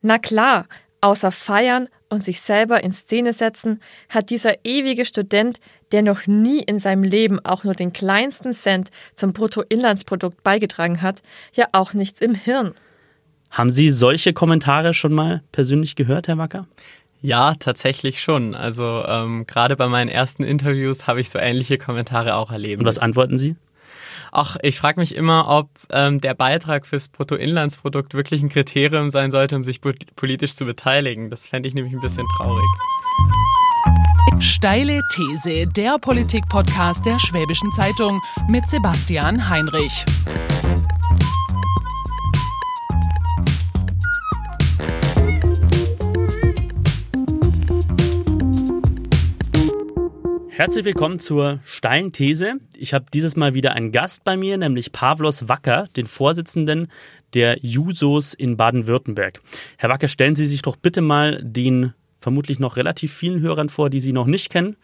Na klar, außer feiern und sich selber in Szene setzen, hat dieser ewige Student, der noch nie in seinem Leben auch nur den kleinsten Cent zum Bruttoinlandsprodukt beigetragen hat, ja auch nichts im Hirn. Haben Sie solche Kommentare schon mal persönlich gehört, Herr Wacker? Ja, tatsächlich schon. Also ähm, gerade bei meinen ersten Interviews habe ich so ähnliche Kommentare auch erlebt. Und was antworten Sie? Ach, ich frage mich immer, ob ähm, der Beitrag fürs Bruttoinlandsprodukt wirklich ein Kriterium sein sollte, um sich politisch zu beteiligen. Das fände ich nämlich ein bisschen traurig. Steile These, der Politik-Podcast der Schwäbischen Zeitung mit Sebastian Heinrich. Herzlich willkommen zur steilen These. Ich habe dieses Mal wieder einen Gast bei mir, nämlich Pavlos Wacker, den Vorsitzenden der Jusos in Baden-Württemberg. Herr Wacker, stellen Sie sich doch bitte mal den vermutlich noch relativ vielen Hörern vor, die Sie noch nicht kennen.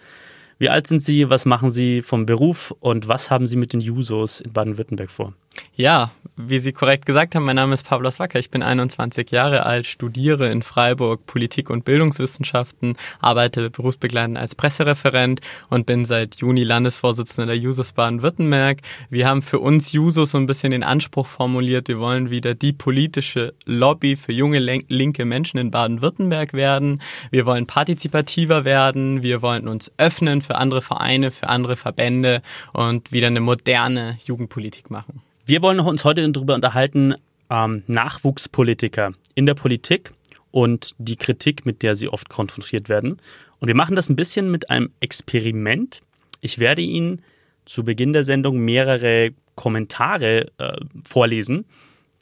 Wie alt sind Sie? Was machen Sie vom Beruf? Und was haben Sie mit den Jusos in Baden-Württemberg vor? Ja, wie Sie korrekt gesagt haben, mein Name ist Pavlos Wacker. Ich bin 21 Jahre alt, studiere in Freiburg Politik- und Bildungswissenschaften, arbeite berufsbegleitend als Pressereferent und bin seit Juni Landesvorsitzender der Jusos Baden-Württemberg. Wir haben für uns Jusos so ein bisschen den Anspruch formuliert, wir wollen wieder die politische Lobby für junge linke Menschen in Baden-Württemberg werden. Wir wollen partizipativer werden. Wir wollen uns öffnen für andere Vereine, für andere Verbände und wieder eine moderne Jugendpolitik machen. Wir wollen uns heute darüber unterhalten, ähm, Nachwuchspolitiker in der Politik und die Kritik, mit der sie oft konfrontiert werden. Und wir machen das ein bisschen mit einem Experiment. Ich werde Ihnen zu Beginn der Sendung mehrere Kommentare äh, vorlesen,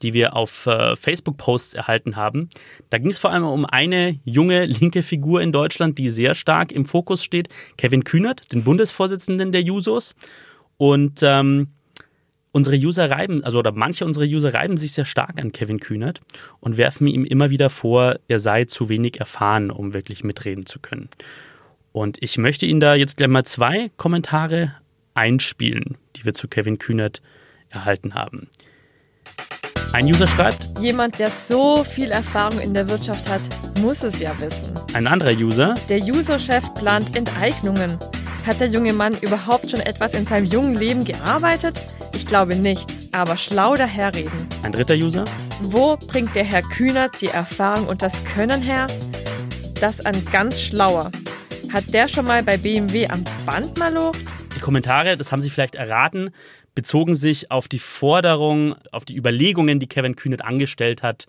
die wir auf äh, Facebook-Posts erhalten haben. Da ging es vor allem um eine junge linke Figur in Deutschland, die sehr stark im Fokus steht, Kevin Kühnert, den Bundesvorsitzenden der Jusos. Und ähm, unsere User reiben, also oder manche unserer User reiben sich sehr stark an Kevin Kühnert und werfen ihm immer wieder vor, er sei zu wenig erfahren, um wirklich mitreden zu können. Und ich möchte Ihnen da jetzt gleich mal zwei Kommentare einspielen, die wir zu Kevin Kühnert erhalten haben. Ein User schreibt, jemand, der so viel Erfahrung in der Wirtschaft hat, muss es ja wissen. Ein anderer User, der User-Chef plant Enteignungen. Hat der junge Mann überhaupt schon etwas in seinem jungen Leben gearbeitet? Ich glaube nicht, aber schlau daherreden. Ein dritter User? Wo bringt der Herr Kühnert die Erfahrung und das Können her? Das an ganz schlauer. Hat der schon mal bei BMW am Band malocht? Die Kommentare, das haben Sie vielleicht erraten, bezogen sich auf die Forderung, auf die Überlegungen, die Kevin Kühnert angestellt hat.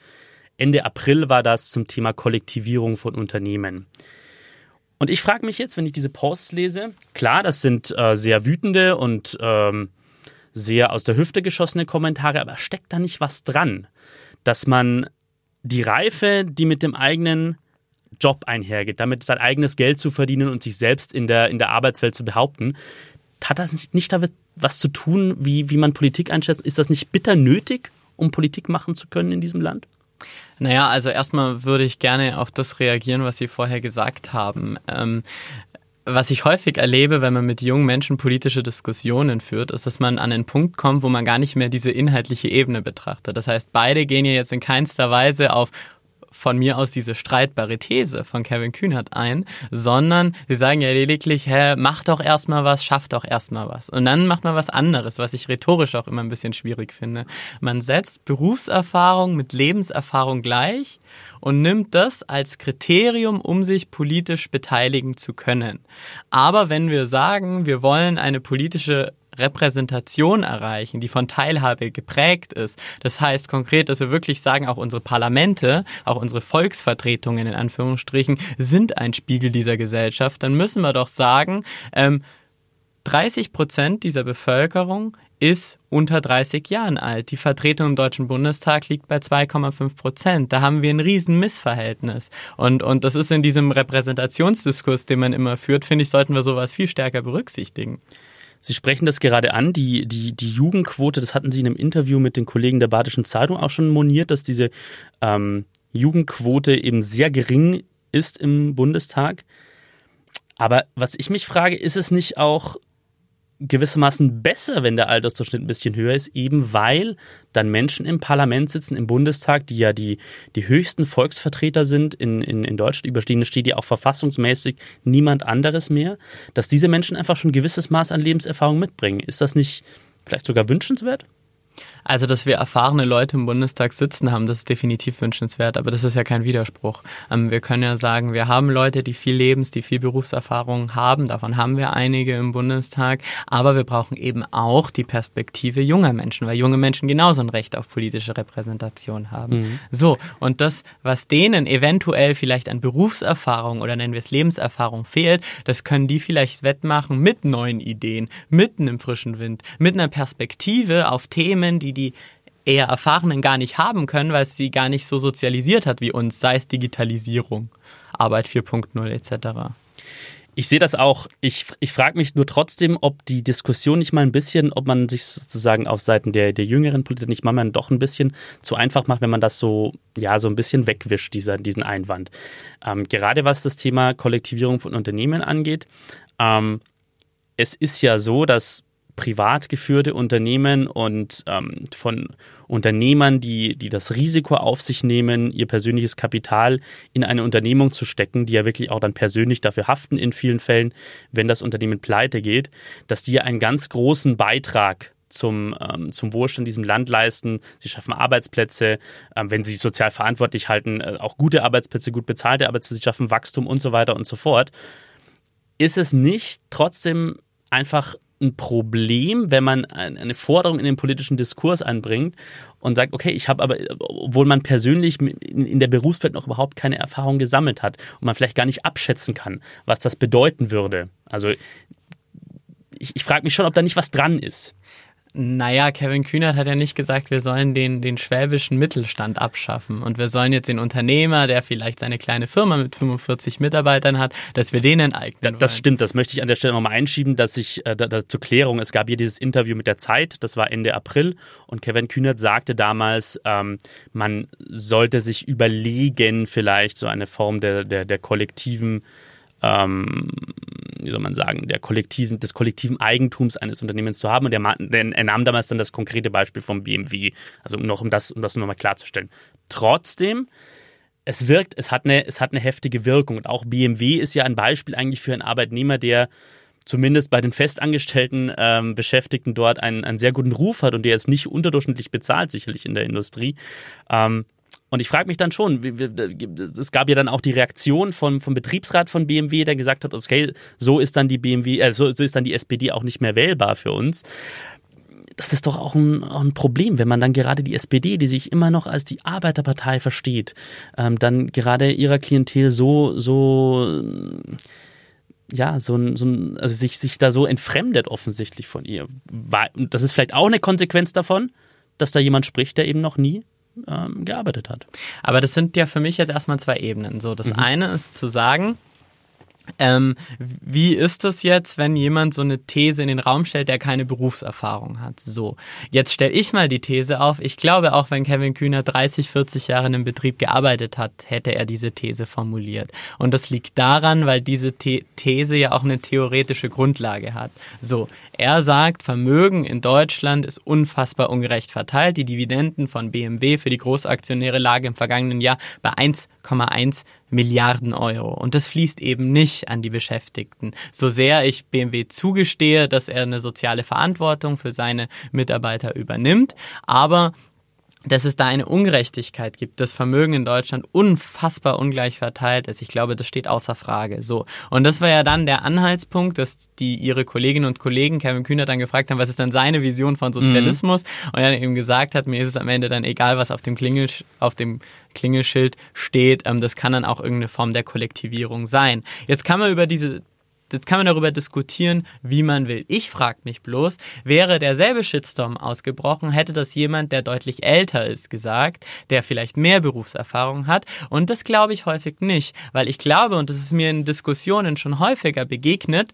Ende April war das zum Thema Kollektivierung von Unternehmen. Und ich frage mich jetzt, wenn ich diese Posts lese, klar, das sind äh, sehr wütende und ähm, sehr aus der Hüfte geschossene Kommentare, aber steckt da nicht was dran, dass man die Reife, die mit dem eigenen Job einhergeht, damit sein eigenes Geld zu verdienen und sich selbst in der, in der Arbeitswelt zu behaupten, hat das nicht, nicht damit was zu tun, wie, wie man Politik einschätzt? Ist das nicht bitter nötig, um Politik machen zu können in diesem Land? Naja, also erstmal würde ich gerne auf das reagieren, was Sie vorher gesagt haben. Ähm, was ich häufig erlebe, wenn man mit jungen Menschen politische Diskussionen führt, ist, dass man an einen Punkt kommt, wo man gar nicht mehr diese inhaltliche Ebene betrachtet. Das heißt, beide gehen ja jetzt in keinster Weise auf von mir aus diese streitbare These von Kevin Kühnert ein, sondern sie sagen ja lediglich, hä, mach doch erstmal was, schaff doch erstmal was. Und dann macht man was anderes, was ich rhetorisch auch immer ein bisschen schwierig finde. Man setzt Berufserfahrung mit Lebenserfahrung gleich und nimmt das als Kriterium, um sich politisch beteiligen zu können. Aber wenn wir sagen, wir wollen eine politische Repräsentation erreichen, die von Teilhabe geprägt ist. Das heißt konkret, dass wir wirklich sagen, auch unsere Parlamente, auch unsere Volksvertretungen in Anführungsstrichen sind ein Spiegel dieser Gesellschaft. Dann müssen wir doch sagen, ähm, 30 Prozent dieser Bevölkerung ist unter 30 Jahren alt. Die Vertretung im Deutschen Bundestag liegt bei 2,5 Prozent. Da haben wir ein riesen Missverhältnis. Und, und das ist in diesem Repräsentationsdiskurs, den man immer führt, finde ich, sollten wir sowas viel stärker berücksichtigen. Sie sprechen das gerade an, die, die, die Jugendquote, das hatten Sie in einem Interview mit den Kollegen der Badischen Zeitung auch schon moniert, dass diese ähm, Jugendquote eben sehr gering ist im Bundestag. Aber was ich mich frage, ist es nicht auch gewissermaßen besser, wenn der Altersdurchschnitt ein bisschen höher ist, eben weil dann Menschen im Parlament sitzen, im Bundestag, die ja die, die höchsten Volksvertreter sind in, in, in Deutschland, über denen steht ja auch verfassungsmäßig niemand anderes mehr, dass diese Menschen einfach schon ein gewisses Maß an Lebenserfahrung mitbringen. Ist das nicht vielleicht sogar wünschenswert? Also, dass wir erfahrene Leute im Bundestag sitzen haben, das ist definitiv wünschenswert, aber das ist ja kein Widerspruch. Ähm, wir können ja sagen, wir haben Leute, die viel Lebens-, die viel Berufserfahrung haben, davon haben wir einige im Bundestag, aber wir brauchen eben auch die Perspektive junger Menschen, weil junge Menschen genauso ein Recht auf politische Repräsentation haben. Mhm. So, und das, was denen eventuell vielleicht an Berufserfahrung oder nennen wir es Lebenserfahrung fehlt, das können die vielleicht wettmachen mit neuen Ideen, mit einem frischen Wind, mit einer Perspektive auf Themen, die die eher Erfahrenen gar nicht haben können, weil es sie gar nicht so sozialisiert hat wie uns, sei es Digitalisierung, Arbeit 4.0 etc. Ich sehe das auch. Ich, ich frage mich nur trotzdem, ob die Diskussion nicht mal ein bisschen, ob man sich sozusagen auf Seiten der, der jüngeren Politiker nicht mal doch ein bisschen zu einfach macht, wenn man das so, ja, so ein bisschen wegwischt, dieser, diesen Einwand. Ähm, gerade was das Thema Kollektivierung von Unternehmen angeht. Ähm, es ist ja so, dass privat geführte Unternehmen und ähm, von Unternehmern, die, die das Risiko auf sich nehmen, ihr persönliches Kapital in eine Unternehmung zu stecken, die ja wirklich auch dann persönlich dafür haften in vielen Fällen, wenn das Unternehmen pleite geht, dass die einen ganz großen Beitrag zum, ähm, zum Wohlstand in diesem Land leisten. Sie schaffen Arbeitsplätze, ähm, wenn sie sich sozial verantwortlich halten, äh, auch gute Arbeitsplätze, gut bezahlte Arbeitsplätze, sie schaffen Wachstum und so weiter und so fort. Ist es nicht trotzdem einfach ein Problem, wenn man eine Forderung in den politischen Diskurs anbringt und sagt, okay, ich habe aber, obwohl man persönlich in der Berufswelt noch überhaupt keine Erfahrung gesammelt hat und man vielleicht gar nicht abschätzen kann, was das bedeuten würde. Also ich, ich frage mich schon, ob da nicht was dran ist. Naja, Kevin Kühnert hat ja nicht gesagt, wir sollen den, den schwäbischen Mittelstand abschaffen und wir sollen jetzt den Unternehmer, der vielleicht seine kleine Firma mit 45 Mitarbeitern hat, dass wir den enteignen da, Das stimmt, das möchte ich an der Stelle nochmal einschieben, dass ich, äh, da, da, zur Klärung, es gab hier dieses Interview mit der Zeit, das war Ende April und Kevin Kühnert sagte damals, ähm, man sollte sich überlegen, vielleicht so eine Form der, der, der kollektiven ähm, wie soll man sagen, der kollektiven, des kollektiven Eigentums eines Unternehmens zu haben. Und er, er nahm damals dann das konkrete Beispiel vom BMW, also noch um das, um das nochmal klarzustellen. Trotzdem, es wirkt, es hat, eine, es hat eine heftige Wirkung. Und auch BMW ist ja ein Beispiel eigentlich für einen Arbeitnehmer, der zumindest bei den festangestellten ähm, Beschäftigten dort einen, einen sehr guten Ruf hat und der ist nicht unterdurchschnittlich bezahlt, sicherlich in der Industrie. Ähm, und ich frage mich dann schon, es gab ja dann auch die Reaktion vom, vom Betriebsrat von BMW, der gesagt hat, okay, so ist dann die BMW, äh, so, so ist dann die SPD auch nicht mehr wählbar für uns das ist doch auch ein, ein, Problem, wenn man dann gerade die SPD, die sich immer noch als die Arbeiterpartei versteht, ähm, dann gerade ihrer Klientel so, so, ja, so, so also sich, sich da so entfremdet offensichtlich von ihr. Das ist vielleicht auch eine Konsequenz davon, dass da jemand spricht, der eben noch nie ähm, gearbeitet hat. Aber das sind ja für mich jetzt erstmal zwei Ebenen. So, das mhm. eine ist zu sagen, ähm, wie ist das jetzt, wenn jemand so eine These in den Raum stellt, der keine Berufserfahrung hat? So, jetzt stelle ich mal die These auf. Ich glaube, auch wenn Kevin Kühner 30, 40 Jahre in einem Betrieb gearbeitet hat, hätte er diese These formuliert. Und das liegt daran, weil diese The These ja auch eine theoretische Grundlage hat. So, er sagt, Vermögen in Deutschland ist unfassbar ungerecht verteilt. Die Dividenden von BMW für die Großaktionäre lagen im vergangenen Jahr bei 1,1 Milliarden Euro. Und das fließt eben nicht an die Beschäftigten. So sehr ich BMW zugestehe, dass er eine soziale Verantwortung für seine Mitarbeiter übernimmt, aber dass es da eine Ungerechtigkeit gibt, das Vermögen in Deutschland unfassbar ungleich verteilt ist. Ich glaube, das steht außer Frage. So. Und das war ja dann der Anhaltspunkt, dass die ihre Kolleginnen und Kollegen Kevin Kühner dann gefragt haben, was ist denn seine Vision von Sozialismus? Mhm. Und er eben gesagt hat, mir ist es am Ende dann egal, was auf dem Klingel, auf dem Klingelschild steht. Ähm, das kann dann auch irgendeine Form der Kollektivierung sein. Jetzt kann man über diese Jetzt kann man darüber diskutieren, wie man will. Ich frage mich bloß, wäre derselbe Shitstorm ausgebrochen, hätte das jemand, der deutlich älter ist, gesagt, der vielleicht mehr Berufserfahrung hat. Und das glaube ich häufig nicht, weil ich glaube, und das ist mir in Diskussionen schon häufiger begegnet,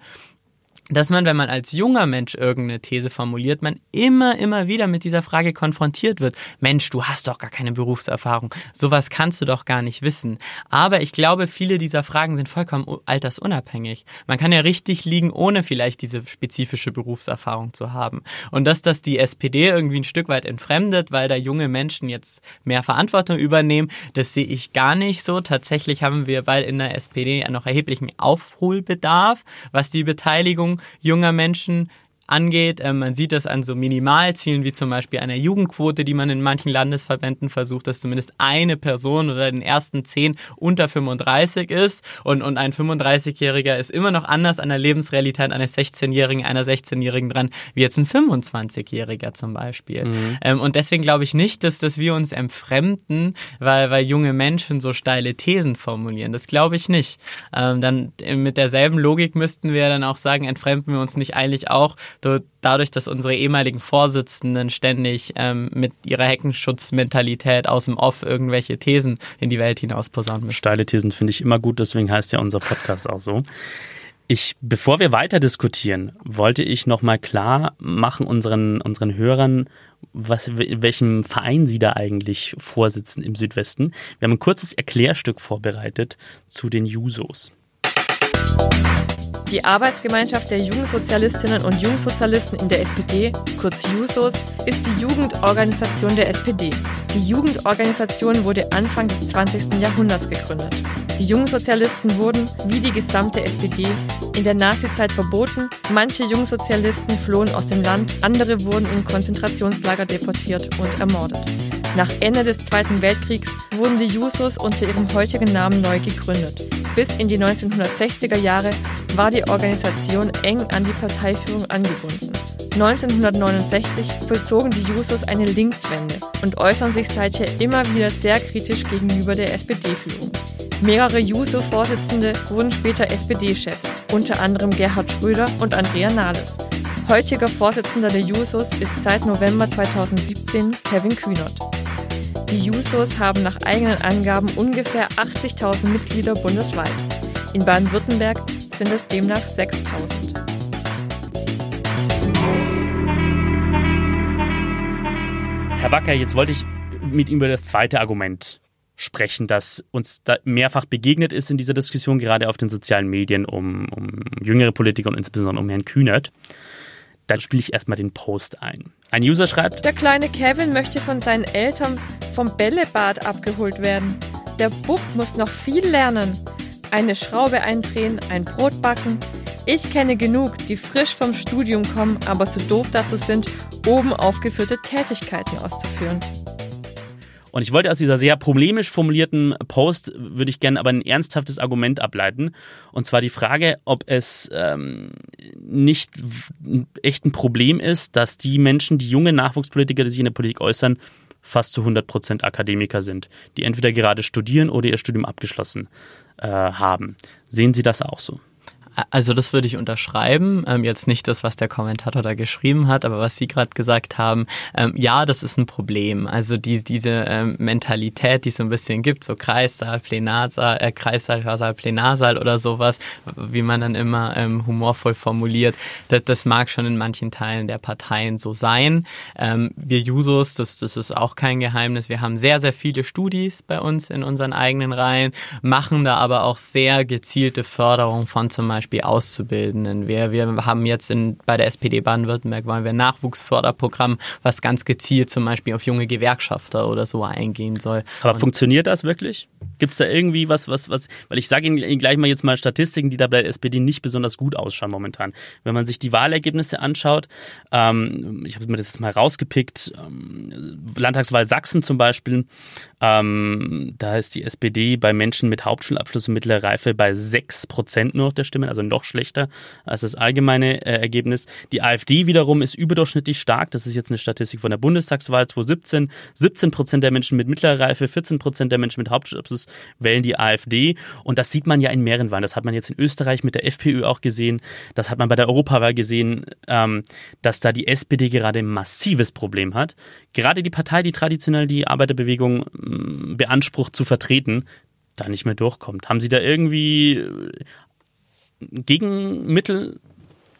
dass man, wenn man als junger Mensch irgendeine These formuliert, man immer, immer wieder mit dieser Frage konfrontiert wird. Mensch, du hast doch gar keine Berufserfahrung. Sowas kannst du doch gar nicht wissen. Aber ich glaube, viele dieser Fragen sind vollkommen altersunabhängig. Man kann ja richtig liegen, ohne vielleicht diese spezifische Berufserfahrung zu haben. Und dass das die SPD irgendwie ein Stück weit entfremdet, weil da junge Menschen jetzt mehr Verantwortung übernehmen, das sehe ich gar nicht so. Tatsächlich haben wir bald in der SPD noch erheblichen Aufholbedarf, was die Beteiligung junger Menschen angeht. Ähm, man sieht das an so Minimalzielen wie zum Beispiel einer Jugendquote, die man in manchen Landesverbänden versucht, dass zumindest eine Person oder den ersten zehn unter 35 ist. Und, und ein 35-Jähriger ist immer noch anders an der Lebensrealität eines 16-Jährigen, einer 16-Jährigen dran, wie jetzt ein 25-Jähriger zum Beispiel. Mhm. Ähm, und deswegen glaube ich nicht, dass, dass wir uns entfremden, weil, weil junge Menschen so steile Thesen formulieren. Das glaube ich nicht. Ähm, dann mit derselben Logik müssten wir dann auch sagen, entfremden wir uns nicht eigentlich auch dadurch, dass unsere ehemaligen Vorsitzenden ständig ähm, mit ihrer Heckenschutzmentalität aus dem Off irgendwelche Thesen in die Welt hinaus posaunen müssen. Steile Thesen finde ich immer gut, deswegen heißt ja unser Podcast auch so. Ich, bevor wir weiter diskutieren, wollte ich nochmal klar machen unseren, unseren Hörern, was, welchem Verein Sie da eigentlich vorsitzen im Südwesten. Wir haben ein kurzes Erklärstück vorbereitet zu den Jusos. Die Arbeitsgemeinschaft der Jungsozialistinnen und Jungsozialisten in der SPD, kurz JUSOS, ist die Jugendorganisation der SPD. Die Jugendorganisation wurde Anfang des 20. Jahrhunderts gegründet. Die Jungsozialisten wurden, wie die gesamte SPD, in der Nazizeit verboten. Manche Jungsozialisten flohen aus dem Land, andere wurden in Konzentrationslager deportiert und ermordet. Nach Ende des Zweiten Weltkriegs wurden die Jusos unter ihrem heutigen Namen neu gegründet. Bis in die 1960er Jahre war die Organisation eng an die Parteiführung angebunden. 1969 vollzogen die Jusos eine Linkswende und äußern sich seither immer wieder sehr kritisch gegenüber der SPD-Führung. Mehrere Juso-Vorsitzende wurden später SPD-Chefs, unter anderem Gerhard Schröder und Andrea Nahles. Heutiger Vorsitzender der Jusos ist seit November 2017 Kevin Kühnert. Die Jusos haben nach eigenen Angaben ungefähr 80.000 Mitglieder bundesweit. In Baden-Württemberg sind es demnach 6.000. Herr Wacker, jetzt wollte ich mit Ihnen über das zweite Argument sprechen, das uns da mehrfach begegnet ist in dieser Diskussion, gerade auf den sozialen Medien um, um jüngere Politiker und insbesondere um Herrn Kühnert. Dann spiele ich erstmal den Post ein. Ein User schreibt: Der kleine Kevin möchte von seinen Eltern vom Bällebad abgeholt werden. Der Bub muss noch viel lernen. Eine Schraube eindrehen, ein Brot backen. Ich kenne genug, die frisch vom Studium kommen, aber zu doof dazu sind, oben aufgeführte Tätigkeiten auszuführen. Und ich wollte aus dieser sehr problemisch formulierten Post, würde ich gerne aber ein ernsthaftes Argument ableiten. Und zwar die Frage, ob es ähm, nicht echt ein Problem ist, dass die Menschen, die junge Nachwuchspolitiker, die sich in der Politik äußern, fast zu 100 Prozent Akademiker sind, die entweder gerade studieren oder ihr Studium abgeschlossen äh, haben. Sehen Sie das auch so? Also das würde ich unterschreiben. Ähm, jetzt nicht das, was der Kommentator da geschrieben hat, aber was Sie gerade gesagt haben, ähm, ja, das ist ein Problem. Also die, diese ähm, Mentalität, die es so ein bisschen gibt, so Kreissaal, Plenarsaal, äh, Kreissaal, Hörsaal, Plenarsaal oder sowas, wie man dann immer ähm, humorvoll formuliert, das, das mag schon in manchen Teilen der Parteien so sein. Ähm, wir Jusos, das, das ist auch kein Geheimnis, wir haben sehr, sehr viele Studis bei uns in unseren eigenen Reihen, machen da aber auch sehr gezielte Förderung von zum Beispiel Beispiel Auszubildenden. Wir, wir haben jetzt in, bei der SPD Baden-Württemberg wollen wir ein Nachwuchsförderprogramm, was ganz gezielt zum Beispiel auf junge Gewerkschafter oder so eingehen soll. Aber Und funktioniert das wirklich? Gibt es da irgendwie was, was, was, weil ich sage Ihnen gleich mal jetzt mal Statistiken, die da bei der SPD nicht besonders gut ausschauen momentan. Wenn man sich die Wahlergebnisse anschaut, ähm, ich habe mir das jetzt mal rausgepickt, ähm, Landtagswahl Sachsen zum Beispiel, ähm, da ist die SPD bei Menschen mit Hauptschulabschluss und mittlerer Reife bei 6% nur der Stimmen, also noch schlechter als das allgemeine äh, Ergebnis. Die AfD wiederum ist überdurchschnittlich stark. Das ist jetzt eine Statistik von der Bundestagswahl 2017. 17% der Menschen mit mittlerer Reife, 14% der Menschen mit Hauptschulabschluss wählen die AfD. Und das sieht man ja in mehreren Wahlen. Das hat man jetzt in Österreich mit der FPÖ auch gesehen. Das hat man bei der Europawahl gesehen, ähm, dass da die SPD gerade ein massives Problem hat. Gerade die Partei, die traditionell die Arbeiterbewegung beansprucht zu vertreten, da nicht mehr durchkommt. Haben Sie da irgendwie äh, Gegenmittel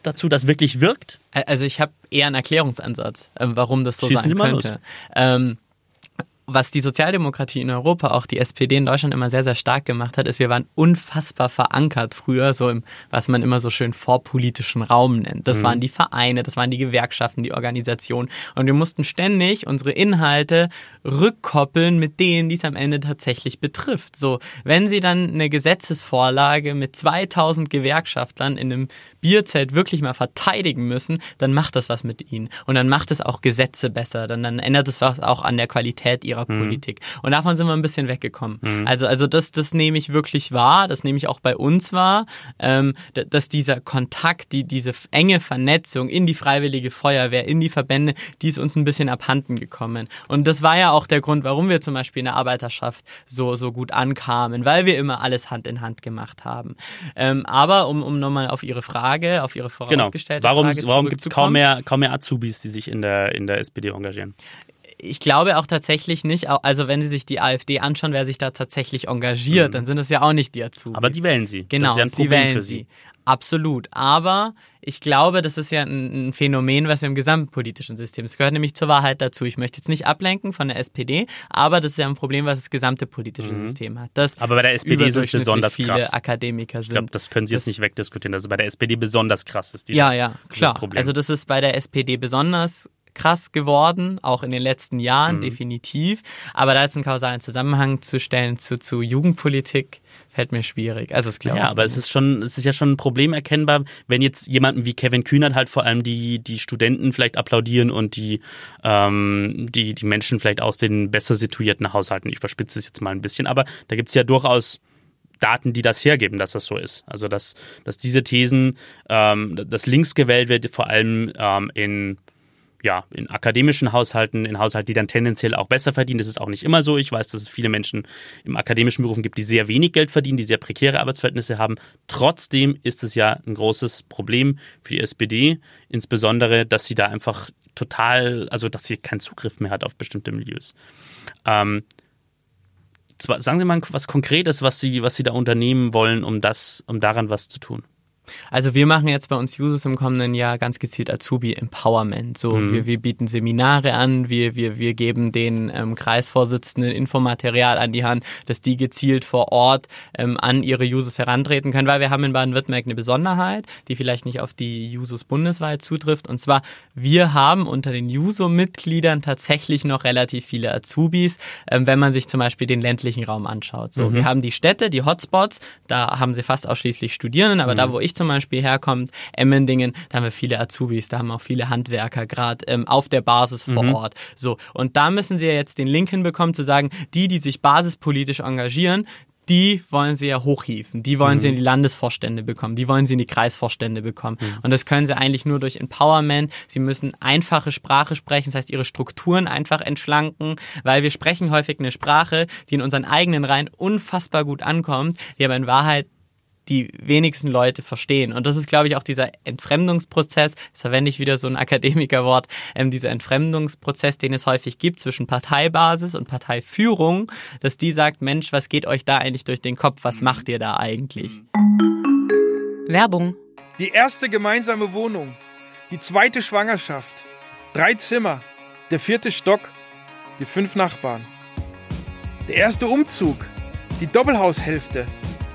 dazu, das wirklich wirkt? Also ich habe eher einen Erklärungsansatz, ähm, warum das so Schießen sein könnte. Ähm, was die Sozialdemokratie in Europa, auch die SPD in Deutschland immer sehr, sehr stark gemacht hat, ist, wir waren unfassbar verankert früher, so im, was man immer so schön vorpolitischen Raum nennt. Das Mhm. waren die Vereine, das waren die Gewerkschaften, die Organisationen. Und wir mussten ständig unsere Inhalte rückkoppeln mit denen, die es am Ende tatsächlich betrifft. So, wenn sie dann eine Gesetzesvorlage mit 2000 Gewerkschaftlern in einem Bierzelt wirklich mal verteidigen müssen, dann macht das was mit ihnen. Und dann macht es auch Gesetze besser. Dann, dann ändert es was auch an der Qualität ihrer Politik. Und davon sind wir ein bisschen weggekommen. Also, also das, das nehme ich wirklich wahr. Das nehme ich auch bei uns wahr, ähm, dass dieser Kontakt, die, diese enge Vernetzung in die Freiwillige Feuerwehr, in die Verbände, die ist uns ein bisschen abhanden gekommen. Und das war ja auch der Grund, warum wir zum Beispiel in der Arbeiterschaft so, so gut ankamen, weil wir immer alles Hand in Hand gemacht haben. Ähm, aber um, um nochmal auf Ihre Frage, auf Ihre Genau. vorausgestellte Warum, Frage warum gibt es kaum mehr, kaum mehr Azubis, die sich in der, in der SPD engagieren? Ich glaube auch tatsächlich nicht, also wenn Sie sich die AfD anschauen, wer sich da tatsächlich engagiert, dann sind es ja auch nicht die Azubis. Mhm. Aber die wählen sie. Genau, das ist ja ein sie Problem wählen für sie. Absolut. Aber ich glaube, das ist ja ein, Phänomen, was wir im gesamtpolitischen System. Es gehört nämlich zur Wahrheit dazu. Ich möchte jetzt nicht ablenken von der SPD, aber das ist ja ein Problem, was das gesamte politische System hat. Dass Mhm. Aber bei der SPD ist es besonders viele krass. Akademiker Ich sind. glaube, das können Sie jetzt Das- nicht wegdiskutieren, dass es bei der SPD besonders krass ist. Diese, Ja, ja, klar. Problem. Also das ist bei der SPD besonders krass geworden, auch in den letzten Jahren, Mhm. definitiv. Aber da jetzt einen kausalen Zusammenhang zu stellen zu, zu Jugendpolitik, fällt mir schwierig. Also es glaube ja, aber es ist schon, es ist ja schon ein Problem erkennbar, wenn jetzt jemanden wie Kevin Kühnert halt vor allem die, die Studenten vielleicht applaudieren und die, ähm, die, die Menschen vielleicht aus den besser situierten Haushalten. Ich überspitze es jetzt mal ein bisschen, aber da gibt es ja durchaus Daten, die das hergeben, dass das so ist. Also dass, dass diese Thesen, ähm, dass links gewählt wird, vor allem ähm, in ja, in akademischen Haushalten, in Haushalten, die dann tendenziell auch besser verdienen. Das ist auch nicht immer so. Ich weiß, dass es viele Menschen im akademischen Berufen gibt, die sehr wenig Geld verdienen, die sehr prekäre Arbeitsverhältnisse haben. Trotzdem ist es ja ein großes Problem für die SPD, insbesondere, dass sie da einfach total, also dass sie keinen Zugriff mehr hat auf bestimmte Milieus. Ähm, zwar, sagen Sie mal was Konkretes, was Sie, was Sie da unternehmen wollen, um das, um daran was zu tun. Also wir machen jetzt bei uns Users im kommenden Jahr ganz gezielt Azubi Empowerment. So, Mhm. wir, wir bieten Seminare an, wir, wir, wir geben den ähm, Kreisvorsitzenden Infomaterial an die Hand, dass die gezielt vor Ort ähm, an ihre Users herantreten können, weil wir haben in Baden-Württemberg eine Besonderheit, die vielleicht nicht auf die Users bundesweit zutrifft. Und zwar, wir haben unter den User-Mitgliedern tatsächlich noch relativ viele Azubis, ähm, wenn man sich zum Beispiel den ländlichen Raum anschaut. So, wir haben die Städte, die Hotspots, da haben sie fast ausschließlich Studierenden, aber da, wo ich zum Beispiel herkomme, Emmendingen, da haben wir viele Azubis, da haben auch viele Handwerker gerade ähm, auf der Basis vor Ort. So, und da müssen sie ja jetzt den Link hinbekommen, zu sagen, die, die sich basispolitisch engagieren, die wollen sie ja hochhieven, die wollen sie in die Landesvorstände bekommen, die wollen sie in die Kreisvorstände bekommen. Und das können sie eigentlich nur durch Empowerment. Sie müssen einfache Sprache sprechen, das heißt ihre Strukturen einfach entschlanken, weil wir sprechen häufig eine Sprache, die in unseren eigenen Reihen unfassbar gut ankommt, die aber in Wahrheit die wenigsten Leute verstehen. Und das ist, glaube ich, auch dieser Entfremdungsprozess, jetzt verwende ich wieder so ein Akademikerwort, ähm, dieser Entfremdungsprozess, den es häufig gibt zwischen Parteibasis und Parteiführung, dass die sagt, Mensch, was geht euch da eigentlich durch den Kopf? Was macht ihr da eigentlich? Werbung. Die erste gemeinsame Wohnung, die zweite Schwangerschaft, drei Zimmer, der vierte Stock, die fünf Nachbarn. Der erste Umzug, die Doppelhaushälfte,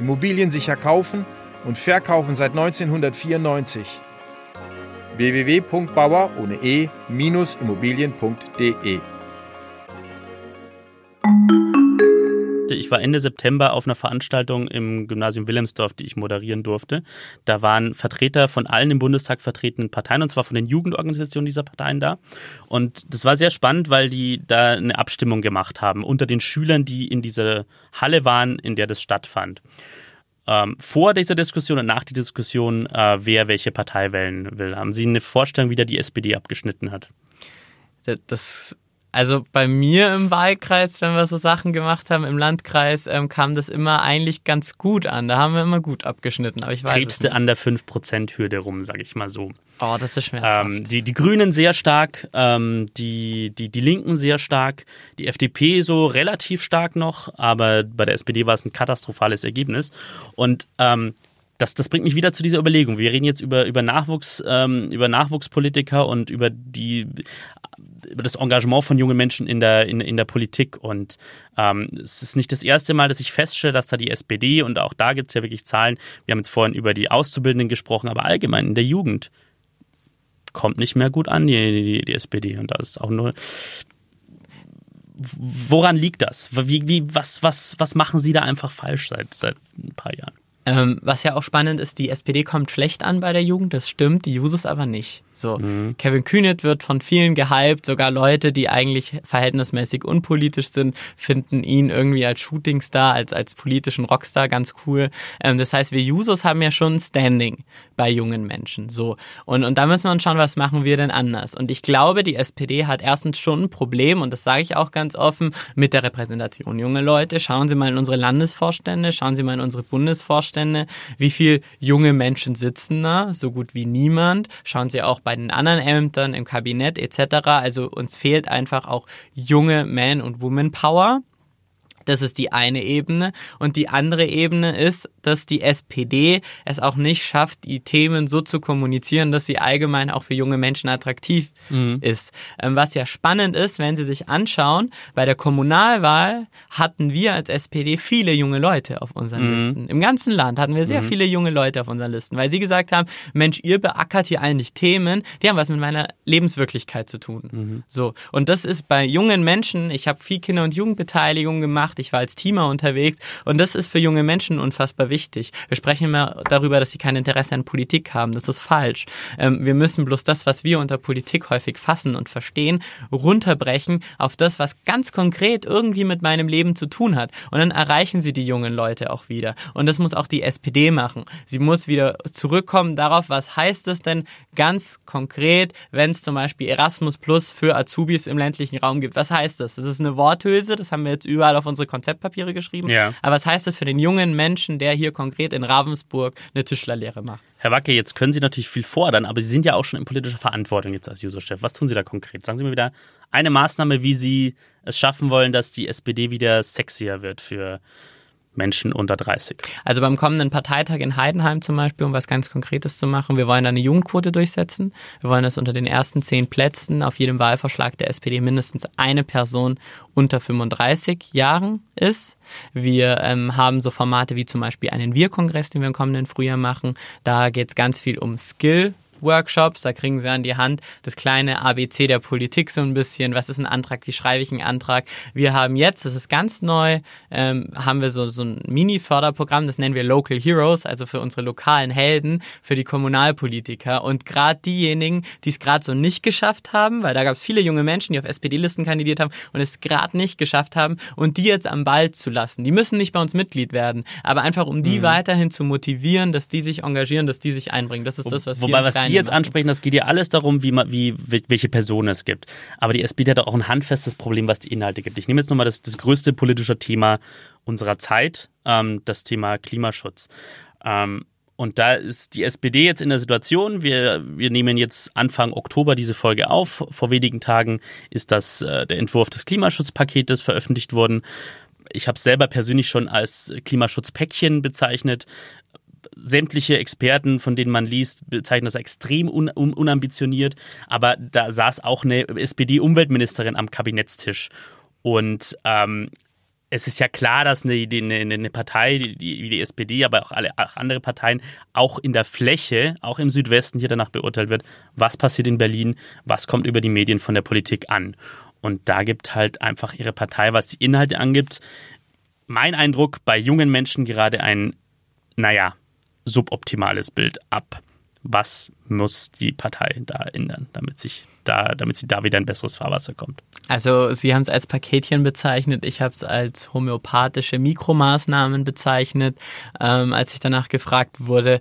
Immobilien. Sicher kaufen und verkaufen seit 1994. www.bauer ohne e-immobilien.de Ich war Ende September auf einer Veranstaltung im Gymnasium Wilhelmsdorf, die ich moderieren durfte. Da waren Vertreter von allen im Bundestag vertretenen Parteien, und zwar von den Jugendorganisationen dieser Parteien da. Und das war sehr spannend, weil die da eine Abstimmung gemacht haben unter den Schülern, die in dieser Halle waren, in der das stattfand. ähm, vor dieser Diskussion und nach der Diskussion, äh, wer welche Partei wählen will. Haben Sie eine Vorstellung, wie da die SPD abgeschnitten hat? Das also bei mir im Wahlkreis, wenn wir so Sachen gemacht haben, im Landkreis, ähm, kam das immer eigentlich ganz gut an. Da haben wir immer gut abgeschnitten. Aber ich weiß Krebst du an der 5%-Hürde rum, sage ich mal so. Oh, das ist schmerzhaft. Ähm, die, die Grünen sehr stark, ähm, die, die, die Linken sehr stark, die FDP so relativ stark noch, aber bei der SPD war es ein katastrophales Ergebnis. Und ähm, das, das bringt mich wieder zu dieser Überlegung. Wir reden jetzt über, über, Nachwuchs, ähm, über Nachwuchspolitiker und über, die, über das Engagement von jungen Menschen in der, in, in der Politik. Und ähm, es ist nicht das erste Mal, dass ich feststelle, dass da die SPD, und auch da gibt es ja wirklich Zahlen, wir haben jetzt vorhin über die Auszubildenden gesprochen, aber allgemein in der Jugend kommt nicht mehr gut an, die, die, die SPD. Und das ist auch nur woran liegt das? Wie, wie, was, was, was machen Sie da einfach falsch seit, seit ein paar Jahren? Ähm, was ja auch spannend ist, die SPD kommt schlecht an bei der Jugend, das stimmt, die Jusos aber nicht. So, mhm. Kevin Kühnet wird von vielen gehypt, sogar Leute, die eigentlich verhältnismäßig unpolitisch sind, finden ihn irgendwie als Shootingstar, als, als politischen Rockstar ganz cool. Ähm, das heißt, wir Jusos haben ja schon Standing bei jungen Menschen. So. Und, und da müssen wir uns schauen, was machen wir denn anders? Und ich glaube, die SPD hat erstens schon ein Problem, und das sage ich auch ganz offen, mit der Repräsentation. Junge Leute, schauen Sie mal in unsere Landesvorstände, schauen Sie mal in unsere Bundesvorstände, wie viele junge Menschen sitzen da, so gut wie niemand. Schauen Sie auch bei den anderen Ämtern, im Kabinett etc. Also uns fehlt einfach auch junge Man- und Woman-Power. Das ist die eine Ebene. Und die andere Ebene ist, dass die SPD es auch nicht schafft, die Themen so zu kommunizieren, dass sie allgemein auch für junge Menschen attraktiv mhm. ist. Ähm, was ja spannend ist, wenn Sie sich anschauen, bei der Kommunalwahl hatten wir als SPD viele junge Leute auf unseren mhm. Listen. Im ganzen Land hatten wir sehr mhm. viele junge Leute auf unseren Listen, weil sie gesagt haben, Mensch, ihr beackert hier eigentlich Themen, die haben was mit meiner Lebenswirklichkeit zu tun. Mhm. So. Und das ist bei jungen Menschen, ich habe viel Kinder- und Jugendbeteiligung gemacht, gemacht, ich war als Teamer unterwegs und das ist für junge Menschen unfassbar wichtig. Wir sprechen immer darüber, dass sie kein Interesse an Politik haben. Das ist falsch. Ähm, wir müssen bloß das, was wir unter Politik häufig fassen und verstehen, runterbrechen auf das, was ganz konkret irgendwie mit meinem Leben zu tun hat. Und dann erreichen sie die jungen Leute auch wieder. Und das muss auch die SPD machen. Sie muss wieder zurückkommen darauf, was heißt es denn ganz konkret, wenn es zum Beispiel Erasmus Plus für Azubis im ländlichen Raum gibt. Was heißt das? Das ist eine Worthülse, das haben wir jetzt überall auf unsere unsere Konzeptpapiere geschrieben. Ja. Aber was heißt das für den jungen Menschen, der hier konkret in Ravensburg eine Tischlerlehre macht? Herr Wacke, jetzt können Sie natürlich viel fordern, aber Sie sind ja auch schon in politischer Verantwortung jetzt als Userchef. Was tun Sie da konkret? Sagen Sie mir wieder eine Maßnahme, wie Sie es schaffen wollen, dass die SPD wieder sexier wird für Menschen unter 30. Also beim kommenden Parteitag in Heidenheim zum Beispiel, um was ganz Konkretes zu machen, wir wollen eine Jugendquote durchsetzen. Wir wollen, dass unter den ersten zehn Plätzen auf jedem Wahlvorschlag der SPD mindestens eine Person unter 35 Jahren ist. Wir ähm, haben so Formate wie zum Beispiel einen Wir-Kongress, den wir im kommenden Frühjahr machen. Da geht es ganz viel um Skill Workshops, da kriegen sie an die Hand das kleine ABC der Politik so ein bisschen. Was ist ein Antrag? Wie schreibe ich einen Antrag? Wir haben jetzt, das ist ganz neu, ähm, haben wir so, so ein Mini-Förderprogramm, das nennen wir Local Heroes, also für unsere lokalen Helden, für die Kommunalpolitiker. Und gerade diejenigen, die es gerade so nicht geschafft haben, weil da gab es viele junge Menschen, die auf SPD-Listen kandidiert haben und es gerade nicht geschafft haben und die jetzt am Ball zu lassen. Die müssen nicht bei uns Mitglied werden, aber einfach um die mhm. weiterhin zu motivieren, dass die sich engagieren, dass die sich einbringen. Das ist das, was Wobei, wir was Sie jetzt ansprechen, das geht ja alles darum, wie, wie, welche Personen es gibt. Aber die SPD hat auch ein handfestes Problem, was die Inhalte gibt. Ich nehme jetzt nochmal das, das größte politische Thema unserer Zeit, ähm, das Thema Klimaschutz. Ähm, und da ist die SPD jetzt in der Situation, wir, wir nehmen jetzt Anfang Oktober diese Folge auf. Vor wenigen Tagen ist das äh, der Entwurf des Klimaschutzpaketes veröffentlicht worden. Ich habe es selber persönlich schon als Klimaschutzpäckchen bezeichnet sämtliche Experten, von denen man liest, bezeichnen das extrem un unambitioniert. Aber da saß auch eine SPD-Umweltministerin am Kabinettstisch. Und ähm, es ist ja klar, dass eine, eine, eine Partei wie die SPD, aber auch alle auch andere Parteien auch in der Fläche, auch im Südwesten hier danach beurteilt wird, was passiert in Berlin, was kommt über die Medien von der Politik an. Und da gibt halt einfach ihre Partei, was die Inhalte angibt, mein Eindruck bei jungen Menschen gerade ein, naja, suboptimales Bild ab. Was muss die Partei da ändern, damit sich da, damit sie da wieder ein besseres Fahrwasser kommt? Also Sie haben es als Paketchen bezeichnet, ich habe es als homöopathische Mikromaßnahmen bezeichnet, ähm, als ich danach gefragt wurde.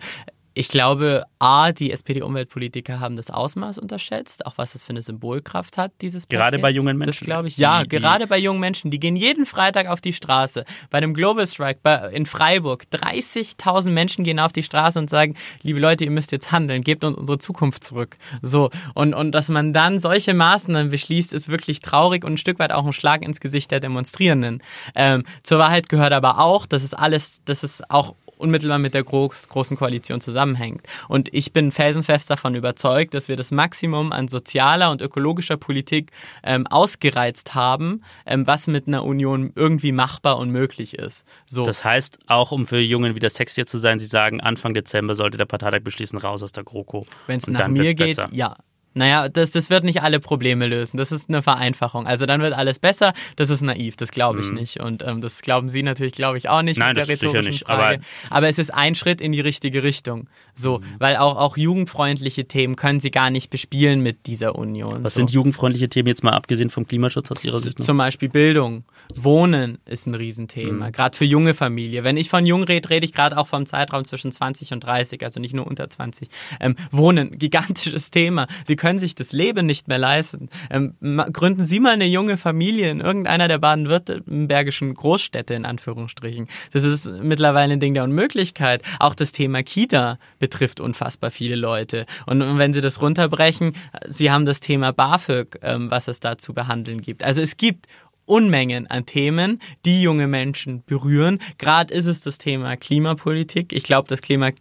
Ich glaube, A, die SPD-Umweltpolitiker haben das Ausmaß unterschätzt, auch was das für eine Symbolkraft hat, dieses Gerade Paket. bei jungen Menschen. Das glaube ich. Ja, Die- die- gerade bei jungen Menschen. Die gehen jeden Freitag auf die Straße. Bei dem Global Strike bei, in Freiburg, 30.000 Menschen gehen auf die Straße und sagen, liebe Leute, ihr müsst jetzt handeln, gebt uns unsere Zukunft zurück. So. Und, und dass man dann solche Maßnahmen beschließt, ist wirklich traurig und ein Stück weit auch ein Schlag ins Gesicht der Demonstrierenden. Ähm, zur Wahrheit gehört aber auch, dass es alles, dass es auch unmittelbar mit der groß, großen Koalition zusammenhängt. Und ich bin felsenfest davon überzeugt, dass wir das Maximum an sozialer und ökologischer Politik ähm, ausgereizt haben, ähm, was mit einer Union irgendwie machbar und möglich ist. So. Das heißt, auch um für Jungen wieder sexier zu sein, sie sagen, Anfang Dezember sollte der Parteitag beschließen, raus aus der GroKo. Wenn es nach mir geht, besser. ja. Naja, das, das wird nicht alle Probleme lösen. Das ist eine Vereinfachung. Also dann wird alles besser. Das ist naiv. Das glaube ich nicht. Und ähm, das glauben Sie natürlich, glaube ich, auch nicht. Mhm. Nein, mit der das sicher rhetorischen nicht, Frage. aber- aber es ist ein Schritt in die richtige Richtung. So, Mhm. weil auch, auch jugendfreundliche Themen können Sie gar nicht bespielen mit dieser Union. Was so. sind jugendfreundliche Themen jetzt mal abgesehen vom Klimaschutz aus Ihrer Sicht? noch? Zum Beispiel Bildung. Wohnen ist ein Riesenthema, gerade für junge Familie. Wenn ich von jung rede, rede ich gerade auch vom Zeitraum zwischen 20 und 30, also nicht nur unter 20. Ähm, Wohnen, gigantisches Thema. Sie können sich das Leben nicht mehr leisten. Ähm, gründen Sie mal eine junge Familie in irgendeiner der baden-württembergischen Großstädte, in Anführungsstrichen. Das ist mittlerweile ein Ding der Unmöglichkeit. Auch das Thema Kita betrifft unfassbar viele Leute. Und, wenn Sie das runterbrechen, Sie haben das Thema BAföG, ähm, was es da zu behandeln gibt. Also es gibt Unmengen an Themen, die junge Menschen berühren. Gerade ist es das Thema Klimapolitik. Ich glaube, das Klima,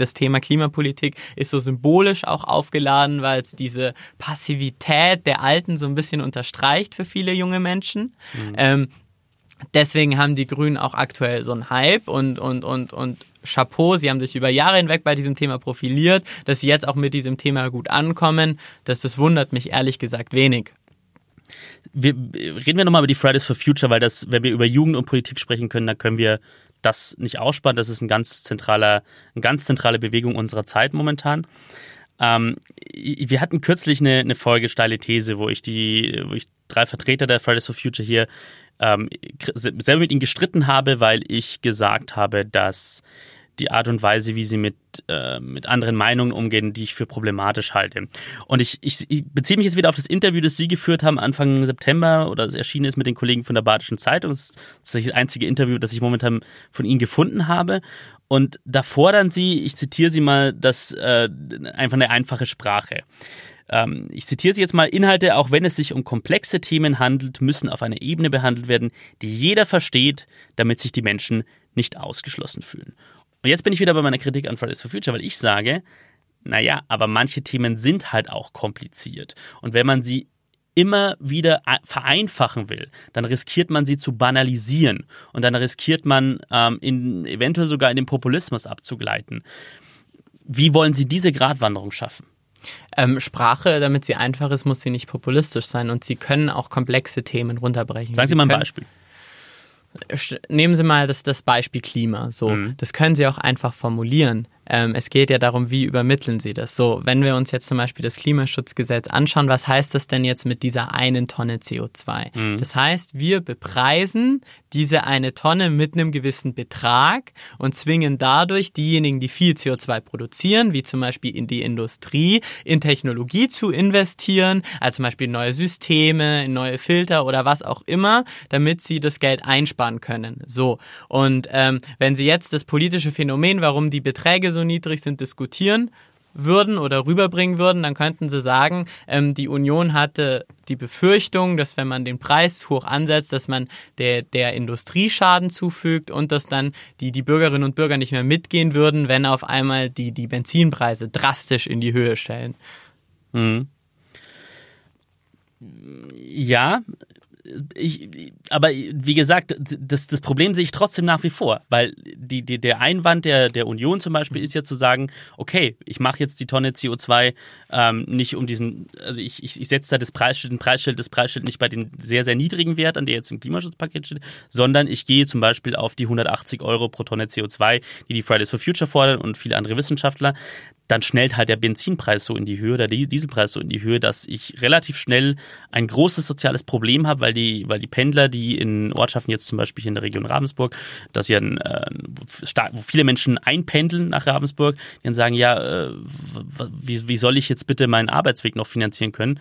das Thema Klimapolitik ist so symbolisch auch aufgeladen, weil es diese Passivität der Alten so ein bisschen unterstreicht für viele junge Menschen. Ähm, deswegen haben die Grünen auch aktuell so einen Hype und, und, und, und Chapeau, sie haben sich über Jahre hinweg bei diesem Thema profiliert, dass sie jetzt auch mit diesem Thema gut ankommen. Das, das wundert mich ehrlich gesagt wenig. wir, reden wir nochmal über die Fridays for Future, weil das, wenn wir über Jugend und Politik sprechen können, dann können wir das nicht aussparen. Das ist ein ganz zentraler, eine ganz zentrale Bewegung unserer Zeit momentan. Ähm, wir hatten kürzlich eine, eine Folge Steile These, wo ich die, wo ich drei Vertreter der Fridays for Future hier ähm, selber mit ihnen gestritten habe, weil ich gesagt habe, dass die Art und Weise, wie sie mit, äh, mit anderen Meinungen umgehen, die ich für problematisch halte. Und ich, ich, ich beziehe mich jetzt wieder auf das Interview, das Sie geführt haben Anfang September oder das erschienen ist mit den Kollegen von der Badischen Zeitung. Das ist das einzige Interview, das ich momentan von Ihnen gefunden habe. Und da fordern Sie, ich zitiere Sie mal, das äh, einfach eine einfache Sprache. Ähm, ich zitiere Sie jetzt mal, Inhalte, auch wenn es sich um komplexe Themen handelt, müssen auf einer Ebene behandelt werden, die jeder versteht, damit sich die Menschen nicht ausgeschlossen fühlen. Und jetzt bin ich wieder bei meiner Kritik an Fridays for Future, weil ich sage, naja, aber manche Themen sind halt auch kompliziert. Und wenn man sie immer wieder vereinfachen will, dann riskiert man sie zu banalisieren und dann riskiert man ähm, in, eventuell sogar in den Populismus abzugleiten. Wie wollen Sie diese Gratwanderung schaffen? Ähm, Sprache, damit sie einfach ist, muss sie nicht populistisch sein und sie können auch komplexe Themen runterbrechen. Sagen Sie mal ein Beispiel. Nehmen Sie mal das, das Beispiel Klima. So, Mhm. das können Sie auch einfach formulieren. Ähm, es geht ja darum, wie übermitteln Sie das. So, wenn wir uns jetzt zum Beispiel das Klimaschutzgesetz anschauen, was heißt das denn jetzt mit dieser einen Tonne CO2? Mhm. Das heißt, wir bepreisen diese eine Tonne mit einem gewissen Betrag und zwingen dadurch diejenigen, die viel CO2 produzieren, wie zum Beispiel in die Industrie, in Technologie zu investieren, also zum Beispiel neue Systeme, neue Filter oder was auch immer, damit sie das Geld einsparen können. So. Und ähm, wenn Sie jetzt das politische Phänomen, warum die Beträge so niedrig sind, diskutieren, würden oder rüberbringen würden, dann könnten sie sagen, ähm, die Union hatte die Befürchtung, dass wenn man den Preis hoch ansetzt, dass man der, der Industrie Schaden zufügt und dass dann die, die Bürgerinnen und Bürger nicht mehr mitgehen würden, wenn auf einmal die, die Benzinpreise drastisch in die Höhe stellen. Mhm. Ja, ich, aber wie gesagt, das, das Problem sehe ich trotzdem nach wie vor, weil die, die, der Einwand der, der Union zum Beispiel ist ja zu sagen, okay, ich mache jetzt die Tonne CO2 ähm, nicht um diesen, also ich, ich, ich setze da das Preisschild, Preisschild, das Preisschild nicht bei den sehr, sehr niedrigen Wert, an der jetzt im Klimaschutzpaket steht, sondern ich gehe zum Beispiel auf die 180 Euro pro Tonne CO2, die die Fridays for Future fordern und viele andere Wissenschaftler dann schnellt halt der Benzinpreis so in die Höhe oder der Dieselpreis so in die Höhe, dass ich relativ schnell ein großes soziales Problem habe, weil die, weil die Pendler, die in Ortschaften jetzt zum Beispiel hier in der Region Ravensburg, dass ja äh, wo viele Menschen einpendeln nach Ravensburg, dann sagen, ja, äh, wie, wie soll ich jetzt bitte meinen Arbeitsweg noch finanzieren können?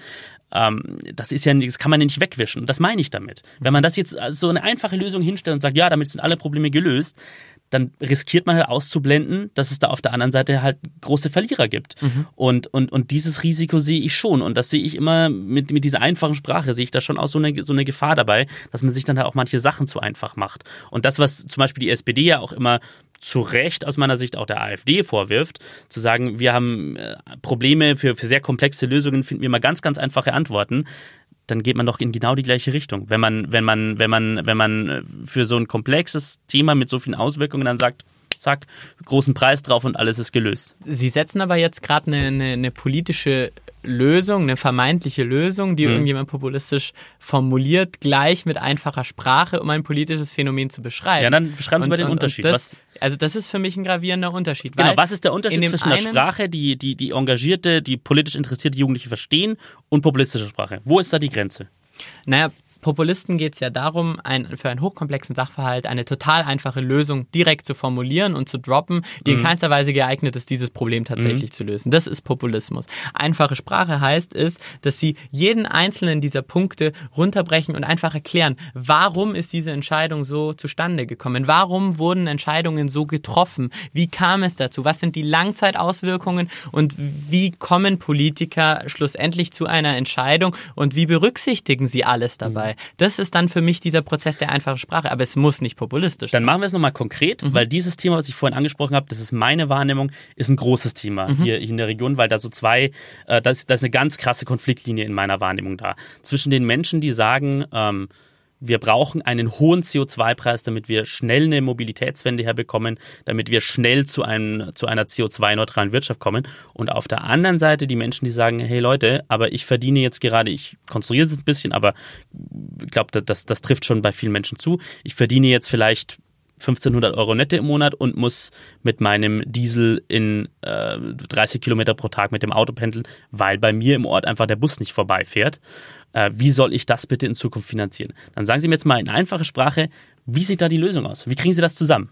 Ähm, das ist ja, das kann man ja nicht wegwischen. Das meine ich damit. Wenn man das jetzt als so eine einfache Lösung hinstellt und sagt, ja, damit sind alle Probleme gelöst, dann riskiert man halt auszublenden, dass es da auf der anderen Seite halt große Verlierer gibt. Mhm. Und, und, und dieses Risiko sehe ich schon. Und das sehe ich immer mit, mit dieser einfachen Sprache, sehe ich da schon auch so eine, so eine Gefahr dabei, dass man sich dann halt auch manche Sachen zu einfach macht. Und das, was zum Beispiel die SPD ja auch immer zu Recht aus meiner Sicht auch der AfD vorwirft, zu sagen, wir haben äh, Probleme für, für sehr komplexe Lösungen, finden wir mal ganz, ganz einfache Antworten dann geht man doch in genau die gleiche Richtung. Wenn man, wenn man, wenn man, wenn man äh, für so ein komplexes Thema mit so vielen Auswirkungen dann sagt, zack, großen Preis drauf und alles ist gelöst. Sie setzen aber jetzt gerade eine, eine, eine, politische Lösung, eine vermeintliche Lösung, die mhm. irgendjemand populistisch formuliert, gleich mit einfacher Sprache, um ein politisches Phänomen zu beschreiben. Ja, dann beschreiben Sie mal den und, Unterschied. Und das, also das ist für mich ein gravierender Unterschied. Genau, was ist der Unterschied zwischen der Sprache, die, die, die engagierte, die politisch interessierte Jugendliche verstehen und populistischer Sprache? Wo ist da die Grenze? Naja, Populisten geht es ja darum, ein, für einen hochkomplexen Sachverhalt eine total einfache Lösung direkt zu formulieren und zu droppen, die mhm. in keinster Weise geeignet ist, dieses Problem tatsächlich mhm. zu lösen. Das ist Populismus. Einfache Sprache heißt es, dass sie jeden einzelnen dieser Punkte runterbrechen und einfach erklären, warum ist diese Entscheidung so zustande gekommen? Warum wurden Entscheidungen so getroffen? Wie kam es dazu? Was sind die Langzeitauswirkungen und wie kommen Politiker schlussendlich zu einer Entscheidung und wie berücksichtigen sie alles dabei? Dabei. Das ist dann für mich dieser Prozess der einfachen Sprache, aber es muss nicht populistisch sein. Dann machen wir es nochmal konkret, mhm. weil dieses Thema, was ich vorhin angesprochen habe, das ist meine Wahrnehmung, ist ein großes Thema mhm. hier in der Region, weil da so zwei, äh, da ist eine ganz krasse Konfliktlinie in meiner Wahrnehmung da. Zwischen den Menschen, die sagen, ähm, wir brauchen einen hohen CO2-Preis, damit wir schnell eine Mobilitätswende herbekommen, damit wir schnell zu, einem, zu einer CO2-neutralen Wirtschaft kommen. Und auf der anderen Seite die Menschen, die sagen, hey Leute, aber ich verdiene jetzt gerade, ich konstruiere es ein bisschen, aber ich glaube, das, das trifft schon bei vielen Menschen zu. Ich verdiene jetzt vielleicht 1500 Euro nette im Monat und muss mit meinem Diesel in äh, 30 Kilometer pro Tag mit dem Auto pendeln, weil bei mir im Ort einfach der Bus nicht vorbeifährt äh, wie soll ich das bitte in Zukunft finanzieren? Dann sagen Sie mir jetzt mal in einfacher Sprache, wie sieht da die Lösung aus? Wie kriegen Sie das zusammen?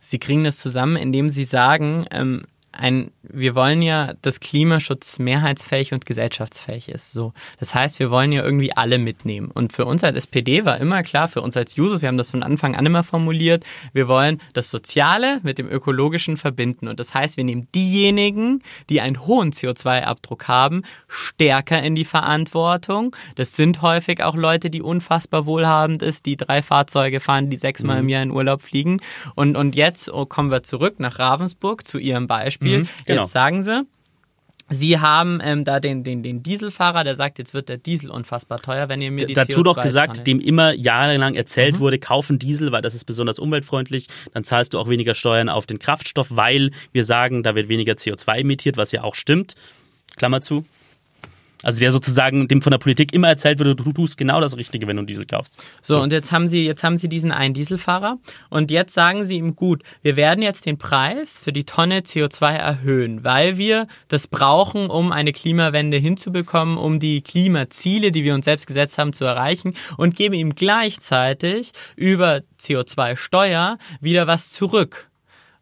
Sie kriegen das zusammen, indem Sie sagen, ähm, ein, wir wollen ja, dass Klimaschutz mehrheitsfähig und gesellschaftsfähig ist. So. Das heißt, wir wollen ja irgendwie alle mitnehmen. Und für uns als SPD war immer klar, für uns als Jusos, wir haben das von Anfang an immer formuliert, wir wollen das Soziale mit dem Ökologischen verbinden. Und das heißt, wir nehmen diejenigen, die einen hohen CO2-Abdruck haben, stärker in die Verantwortung. Das sind häufig auch Leute, die unfassbar wohlhabend ist, die drei Fahrzeuge fahren, die sechsmal mhm. im Jahr in Urlaub fliegen. Und, und jetzt oh, kommen wir zurück nach Ravensburg zu Ihrem Beispiel. Beispiel. Mhm, genau. Jetzt sagen sie, Sie haben ähm, da den, den, den Dieselfahrer, der sagt, jetzt wird der Diesel unfassbar teuer, wenn ihr mir die Dazu doch gesagt, dem immer jahrelang erzählt mhm. wurde, kaufen Diesel, weil das ist besonders umweltfreundlich, dann zahlst du auch weniger Steuern auf den Kraftstoff, weil wir sagen, da wird weniger CO2 emittiert, was ja auch stimmt. Klammer zu. Also der sozusagen dem von der Politik immer erzählt wird, du tust genau das Richtige, wenn du Diesel kaufst. So, so, und jetzt haben sie, jetzt haben sie diesen einen Dieselfahrer und jetzt sagen sie ihm, gut, wir werden jetzt den Preis für die Tonne CO2 erhöhen, weil wir das brauchen, um eine Klimawende hinzubekommen, um die Klimaziele, die wir uns selbst gesetzt haben, zu erreichen und geben ihm gleichzeitig über CO2-Steuer wieder was zurück.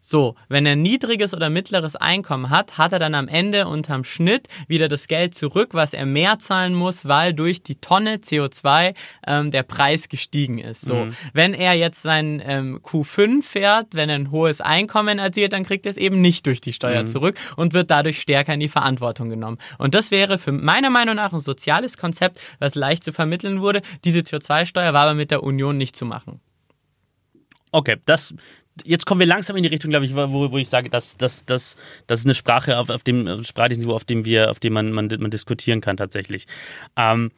So, wenn er niedriges oder mittleres Einkommen hat, hat er dann am Ende unterm Schnitt wieder das Geld zurück, was er mehr zahlen muss, weil durch die Tonne CO2 ähm, der Preis gestiegen ist. So, mhm. wenn er jetzt sein ähm, Q5 fährt, wenn er ein hohes Einkommen erzielt, dann kriegt er es eben nicht durch die Steuer mhm. zurück und wird dadurch stärker in die Verantwortung genommen. Und das wäre für meiner Meinung nach ein soziales Konzept, was leicht zu vermitteln wurde. Diese CO2-Steuer war aber mit der Union nicht zu machen. Okay, das, jetzt kommen wir langsam in die Richtung, glaube ich, wo, wo ich sage, dass das, das, das ist eine Sprache auf, auf dem sprachlichen Niveau, auf dem wir, auf dem man, man, man diskutieren kann tatsächlich. Ähm,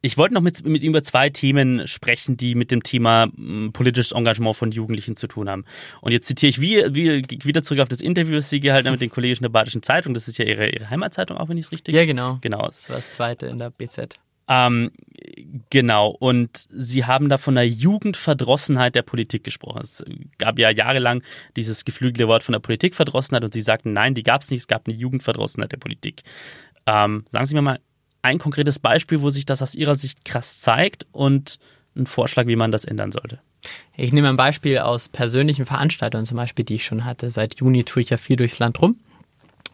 ich wollte noch mit, mit ihm über zwei Themen sprechen, die mit dem Thema m, politisches Engagement von Jugendlichen zu tun haben. Und jetzt zitiere ich wie, wie, wieder zurück auf das Interview, das Sie gehalten haben mit den Kollegen der Badischen Zeitung. Das ist ja Ihre, Ihre Heimatzeitung, auch wenn ich es richtig Ja, genau. Genau. Das war das zweite in der BZ. Ähm, genau, und Sie haben da von der Jugendverdrossenheit der Politik gesprochen. Es gab ja jahrelang dieses geflügelte Wort von der Politikverdrossenheit und Sie sagten, nein, die gab es nicht, es gab eine Jugendverdrossenheit der Politik. Ähm, sagen Sie mir mal ein konkretes Beispiel, wo sich das aus Ihrer Sicht krass zeigt und einen Vorschlag, wie man das ändern sollte. Ich nehme ein Beispiel aus persönlichen Veranstaltungen, zum Beispiel, die ich schon hatte. Seit Juni tue ich ja viel durchs Land rum.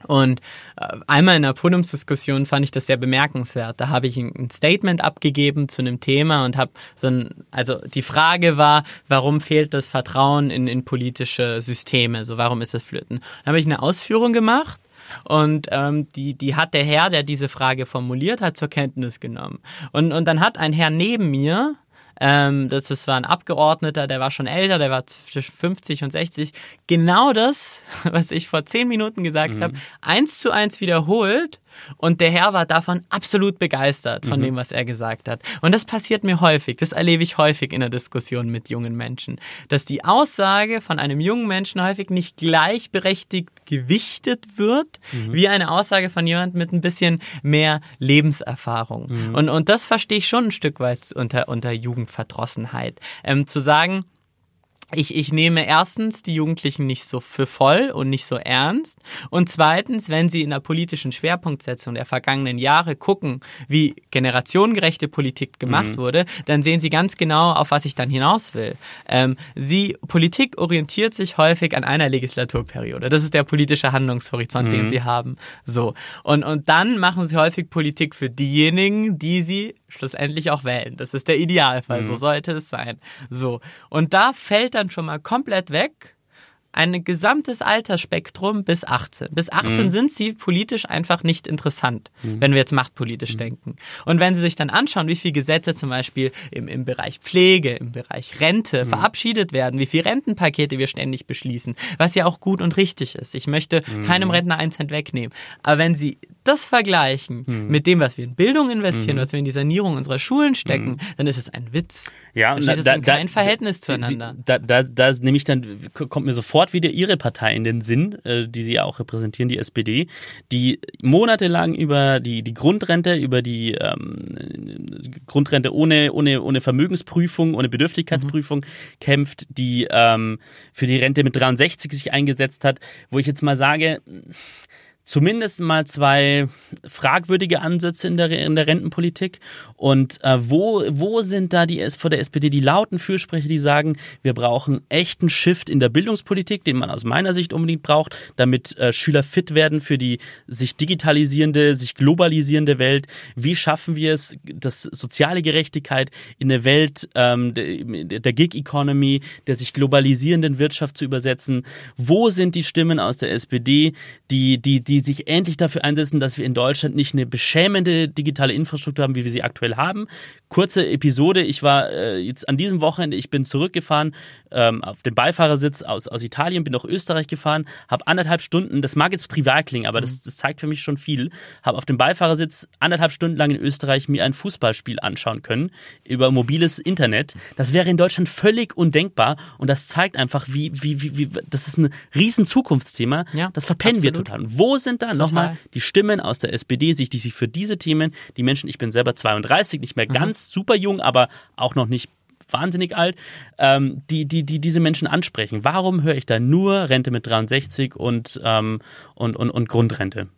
Und äh, einmal in einer Podiumsdiskussion fand ich das sehr bemerkenswert. Da habe ich ein Statement abgegeben zu einem Thema und habe so ein, also die Frage war, warum fehlt das Vertrauen in, in politische Systeme? So, warum ist das flöten? Dann habe ich eine Ausführung gemacht und ähm, die, die hat der Herr, der diese Frage formuliert hat, zur Kenntnis genommen. Und, und dann hat ein Herr neben mir ähm, das, das war ein Abgeordneter, der war schon älter, der war zwischen 50 und 60. Genau das, was ich vor zehn Minuten gesagt mhm. habe, eins zu eins wiederholt und der Herr war davon absolut begeistert, von mhm. dem, was er gesagt hat. Und das passiert mir häufig, das erlebe ich häufig in der Diskussion mit jungen Menschen, dass die Aussage von einem jungen Menschen häufig nicht gleichberechtigt gewichtet wird, mhm. wie eine Aussage von jemandem mit ein bisschen mehr Lebenserfahrung. Mhm. Und, und das verstehe ich schon ein Stück weit unter, unter Jugendverdrossenheit. Ähm, zu sagen, ich, ich nehme erstens die Jugendlichen nicht so für voll und nicht so ernst. Und zweitens, wenn sie in der politischen Schwerpunktsetzung der vergangenen Jahre gucken, wie generationengerechte Politik gemacht mhm. wurde, dann sehen sie ganz genau, auf was ich dann hinaus will. Ähm, sie, Politik orientiert sich häufig an einer Legislaturperiode. Das ist der politische Handlungshorizont, mhm. den sie haben. So. Und, und dann machen sie häufig Politik für diejenigen, die sie schlussendlich auch wählen. Das ist der Idealfall. Mhm. So sollte es sein. So. Und da fällt dann schon mal komplett weg, ein gesamtes Altersspektrum bis 18. Bis 18 mhm. sind sie politisch einfach nicht interessant, mhm. wenn wir jetzt machtpolitisch mhm. denken. Und wenn Sie sich dann anschauen, wie viele Gesetze zum Beispiel im, im Bereich Pflege, im Bereich Rente mhm. verabschiedet werden, wie viele Rentenpakete wir ständig beschließen, was ja auch gut und richtig ist. Ich möchte keinem mhm. Rentner einen Cent wegnehmen. Aber wenn Sie das vergleichen mhm. mit dem, was wir in Bildung investieren, was wir in die Sanierung unserer Schulen stecken, dann ist es ein Witz. Ja, und da, da, in kein da, Verhältnis zueinander. Da, da, da nehme ich dann, kommt mir sofort wieder Ihre Partei in den Sinn, äh, die Sie ja auch repräsentieren, die SPD, die monatelang über die, die Grundrente, über die ähm, Grundrente ohne, ohne, ohne Vermögensprüfung, ohne Bedürftigkeitsprüfung mhm. kämpft, die ähm, für die Rente mit 63 sich eingesetzt hat, wo ich jetzt mal sage, zumindest mal zwei fragwürdige Ansätze in der, in der Rentenpolitik. Und äh, wo, wo sind da die vor der SPD die lauten Fürsprecher, die sagen, wir brauchen echten Shift in der Bildungspolitik, den man aus meiner Sicht unbedingt braucht, damit äh, Schüler fit werden für die sich digitalisierende, sich globalisierende Welt. Wie schaffen wir es, das soziale Gerechtigkeit in der Welt ähm, der, der Gig-Economy, der sich globalisierenden Wirtschaft zu übersetzen? Wo sind die Stimmen aus der SPD, die, die, die die sich endlich dafür einsetzen, dass wir in Deutschland nicht eine beschämende digitale Infrastruktur haben, wie wir sie aktuell haben. Kurze Episode, ich war äh, jetzt an diesem Wochenende, ich bin zurückgefahren ähm, auf dem Beifahrersitz aus, aus Italien, bin nach Österreich gefahren, habe anderthalb Stunden, das mag jetzt trivial klingen, aber mhm. das, das zeigt für mich schon viel, habe auf dem Beifahrersitz anderthalb Stunden lang in Österreich mir ein Fußballspiel anschauen können über mobiles Internet. Das wäre in Deutschland völlig undenkbar und das zeigt einfach, wie, wie, wie, wie das ist ein riesen Zukunftsthema. Ja, das verpennen absolut. wir total. Und wo sind da nochmal die Stimmen aus der SPD, sich, die sich für diese Themen, die Menschen, ich bin selber 32, nicht mehr mhm. Super jung, aber auch noch nicht wahnsinnig alt, ähm, die, die, die diese Menschen ansprechen. Warum höre ich da nur Rente mit 63 und, ähm, und, und, und Grundrente?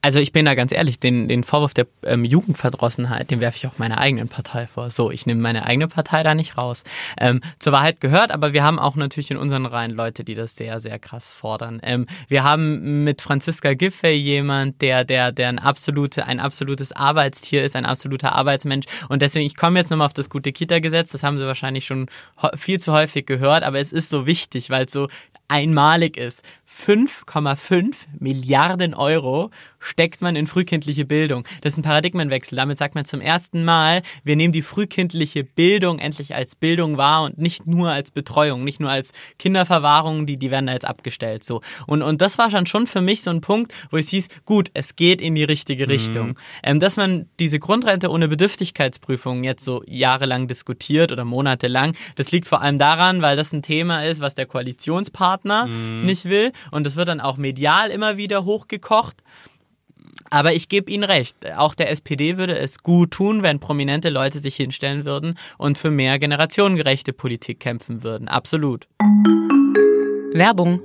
Also ich bin da ganz ehrlich, den, den Vorwurf der ähm, Jugendverdrossenheit, den werfe ich auch meiner eigenen Partei vor. So, ich nehme meine eigene Partei da nicht raus. Ähm, zur Wahrheit gehört, aber wir haben auch natürlich in unseren Reihen Leute, die das sehr, sehr krass fordern. Ähm, wir haben mit Franziska Giffey jemand, der, der, der ein, absolute, ein absolutes Arbeitstier ist, ein absoluter Arbeitsmensch. Und deswegen, ich komme jetzt nochmal auf das gute Kita-Gesetz, das haben Sie wahrscheinlich schon viel zu häufig gehört, aber es ist so wichtig, weil es so einmalig ist. 5,5 Milliarden Euro steckt man in frühkindliche Bildung. Das ist ein Paradigmenwechsel. Damit sagt man zum ersten Mal, wir nehmen die frühkindliche Bildung endlich als Bildung wahr und nicht nur als Betreuung, nicht nur als Kinderverwahrung, die, die werden da jetzt abgestellt. So. Und, und das war dann schon für mich so ein Punkt, wo es hieß, gut, es geht in die richtige mhm. Richtung. Ähm, dass man diese Grundrente ohne Bedürftigkeitsprüfung jetzt so jahrelang diskutiert oder monatelang, das liegt vor allem daran, weil das ein Thema ist, was der Koalitionspartner mhm. nicht will. Und das wird dann auch medial immer wieder hochgekocht. Aber ich gebe Ihnen recht. Auch der SPD würde es gut tun, wenn prominente Leute sich hinstellen würden und für mehr generationengerechte Politik kämpfen würden. Absolut. Werbung.